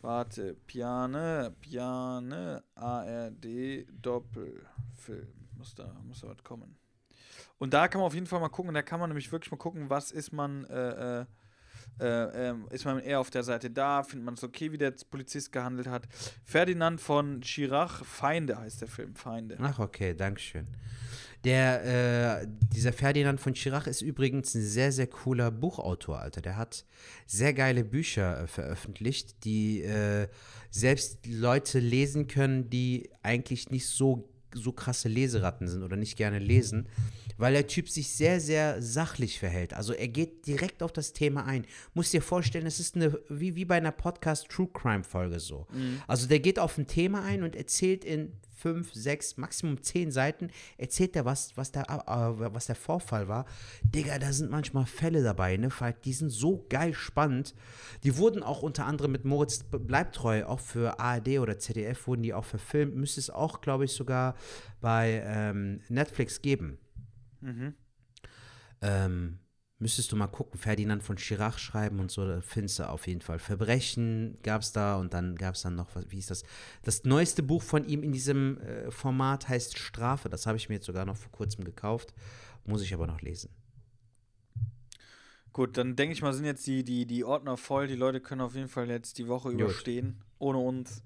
Speaker 2: Warte, Piane, Piane, ARD, Doppelfilm. Muss da, muss da was kommen. Und da kann man auf jeden Fall mal gucken, da kann man nämlich wirklich mal gucken, was ist man, äh, äh, äh, ähm, ist man eher auf der Seite da, findet man es okay, wie der Polizist gehandelt hat. Ferdinand von Chirac, Feinde heißt der Film, Feinde.
Speaker 1: Ach, okay, Dankeschön. Der, äh, dieser Ferdinand von Schirach ist übrigens ein sehr, sehr cooler Buchautor, Alter. Der hat sehr geile Bücher äh, veröffentlicht, die äh, selbst Leute lesen können, die eigentlich nicht so, so krasse Leseratten sind oder nicht gerne lesen, weil der Typ sich sehr, sehr sachlich verhält. Also er geht direkt auf das Thema ein. Muss dir vorstellen, es ist eine, wie, wie bei einer Podcast True Crime Folge so. Also der geht auf ein Thema ein und erzählt in fünf, sechs, maximum zehn Seiten, erzählt er, was, was, der, äh, was der Vorfall war. Digga, da sind manchmal Fälle dabei, ne? Die sind so geil spannend. Die wurden auch unter anderem mit Moritz Bleibtreu, auch für ARD oder ZDF wurden die auch verfilmt. Müsste es auch, glaube ich, sogar bei ähm, Netflix geben.
Speaker 2: Mhm.
Speaker 1: Ähm, müsstest du mal gucken, Ferdinand von Chirac schreiben und so, da findest du auf jeden Fall. Verbrechen gab es da und dann gab es dann noch, was, wie ist das? Das neueste Buch von ihm in diesem äh, Format heißt Strafe. Das habe ich mir jetzt sogar noch vor kurzem gekauft. Muss ich aber noch lesen.
Speaker 2: Gut, dann denke ich mal, sind jetzt die, die, die Ordner voll. Die Leute können auf jeden Fall jetzt die Woche
Speaker 1: Gut.
Speaker 2: überstehen, ohne uns.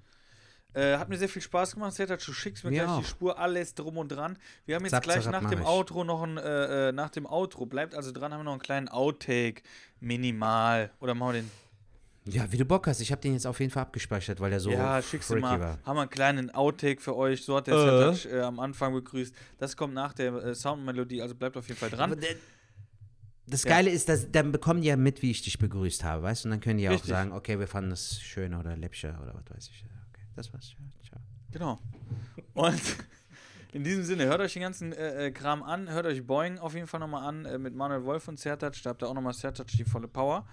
Speaker 2: Äh, hat mir sehr viel Spaß gemacht, Sertac. Du schickst mir
Speaker 1: Mir
Speaker 2: gleich die
Speaker 1: auch.
Speaker 2: Spur, alles drum und dran. Wir haben jetzt
Speaker 1: Zap,
Speaker 2: gleich nach dem
Speaker 1: ich.
Speaker 2: Outro noch ein, äh, äh, nach dem Outro, bleibt also dran, haben wir noch einen kleinen Outtake. Minimal. Oder machen wir den.
Speaker 1: Ja, wie du Bock hast. Ich habe den jetzt auf jeden Fall abgespeichert, weil der so
Speaker 2: ja, schickst du
Speaker 1: freaky
Speaker 2: mal.
Speaker 1: war.
Speaker 2: Haben wir einen kleinen Outtake für euch. So hat der
Speaker 1: Äh.
Speaker 2: Sertac äh, am Anfang begrüßt. Das kommt nach der äh, Soundmelodie, also bleibt auf jeden Fall
Speaker 1: Aber
Speaker 2: dran.
Speaker 1: der, das
Speaker 2: Ja.
Speaker 1: Geile ist, dass dann bekommen die ja mit, wie ich dich begrüßt habe, weißt du? Und dann können die auch
Speaker 2: Richtig.
Speaker 1: sagen, okay, wir fanden das schöner oder läppscher oder was weiß ich. Das war's. Ja, ciao.
Speaker 2: Genau. Und in diesem Sinne, hört euch den ganzen äh, äh, Kram an, hört euch Boeing auf jeden Fall nochmal an äh, mit Manuel Wolf und Sertac. Da habt ihr auch nochmal Sertac die volle Power.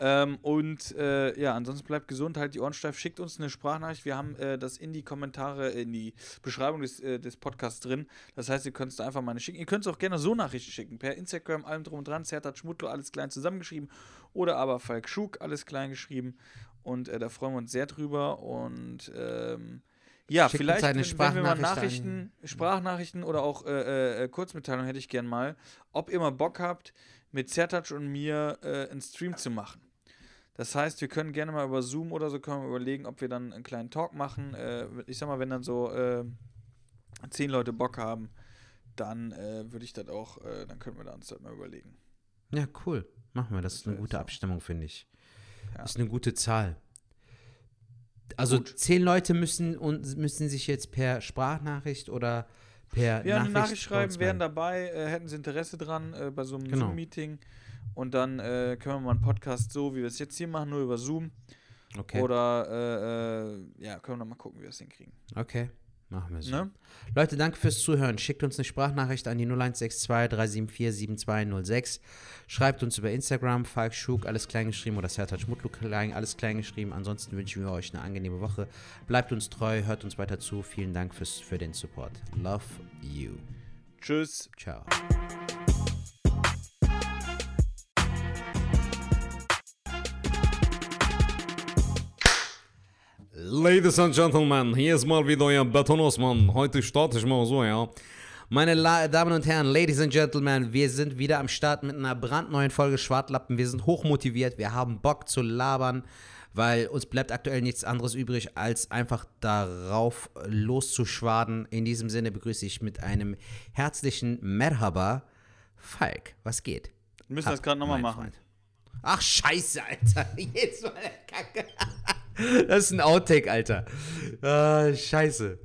Speaker 2: Ähm, und äh, ja, ansonsten bleibt gesund, halt die Ohren steif, schickt uns eine Sprachnachricht. Wir haben äh, das in die Kommentare, in die Beschreibung des, äh, des Podcasts drin. Das heißt, ihr könnt es da einfach mal eine schicken. Ihr könnt es auch gerne so Nachrichten schicken. Per Instagram, allem drum und dran, Sertac Schmutlo, alles klein zusammengeschrieben. Oder aber Falk Schug, alles klein geschrieben. Und äh, da freuen wir uns sehr drüber. Und ähm, ja,
Speaker 1: Schickt
Speaker 2: vielleicht,
Speaker 1: eine
Speaker 2: wenn, wenn wir mal Nachrichten, Sprachnachrichten oder auch äh, äh, Kurzmitteilungen hätte ich gern mal, ob ihr mal Bock habt, mit Zertac und mir äh, einen Stream zu machen. Das heißt, wir können gerne mal über Zoom oder so können wir überlegen, ob wir dann einen kleinen Talk machen. Äh, ich sag mal, wenn dann so äh, zehn Leute Bock haben, dann äh, würde ich das auch, äh, dann können wir uns das mal überlegen.
Speaker 1: Ja, cool. Machen wir. Das ist eine gute
Speaker 2: so.
Speaker 1: Abstimmung, finde ich.
Speaker 2: Ja.
Speaker 1: Das ist eine gute Zahl. Also
Speaker 2: Gut.
Speaker 1: zehn Leute müssen und müssen sich jetzt per Sprachnachricht oder per
Speaker 2: Ja, eine
Speaker 1: Nachricht
Speaker 2: Nachricht
Speaker 1: bei uns
Speaker 2: schreiben, wären dabei, äh, hätten sie Interesse dran äh, bei so einem
Speaker 1: Genau.
Speaker 2: Zoom-Meeting. Und dann äh, können wir mal einen Podcast so, wie wir es jetzt hier machen, nur über Zoom.
Speaker 1: Okay.
Speaker 2: Oder, äh, äh, ja, können wir noch mal gucken, wie wir es hinkriegen.
Speaker 1: okay. Machen wir so.
Speaker 2: Ne?
Speaker 1: Leute, danke fürs Zuhören. Schickt uns eine Sprachnachricht an die 0162 374 7206. Schreibt uns über Instagram, Falk Schug, alles klein geschrieben oder Sertac Mutlu klein, alles klein geschrieben. Ansonsten wünschen wir euch eine angenehme Woche. Bleibt uns treu, hört uns weiter zu. Vielen Dank fürs, für den Support. Love you.
Speaker 2: Tschüss.
Speaker 1: Ciao. Ladies and Gentlemen, hier ist mal wieder euer Beton Osman. Heute starte ich mal so, ja. Meine La Damen und Herren, Ladies and Gentlemen, wir sind wieder am Start mit einer brandneuen Folge Schwartlappen. Wir sind hochmotiviert, wir haben Bock zu labern, weil uns bleibt aktuell nichts anderes übrig, als einfach darauf loszuschwaden. In diesem Sinne begrüße ich mit einem herzlichen Merhaba Falk. Was geht?
Speaker 2: Wir müssen das gerade nochmal machen.
Speaker 1: Freund. Ach, scheiße, Alter. Jetzt mal der Kacke. Das ist ein Outtake, Alter. Ah, scheiße.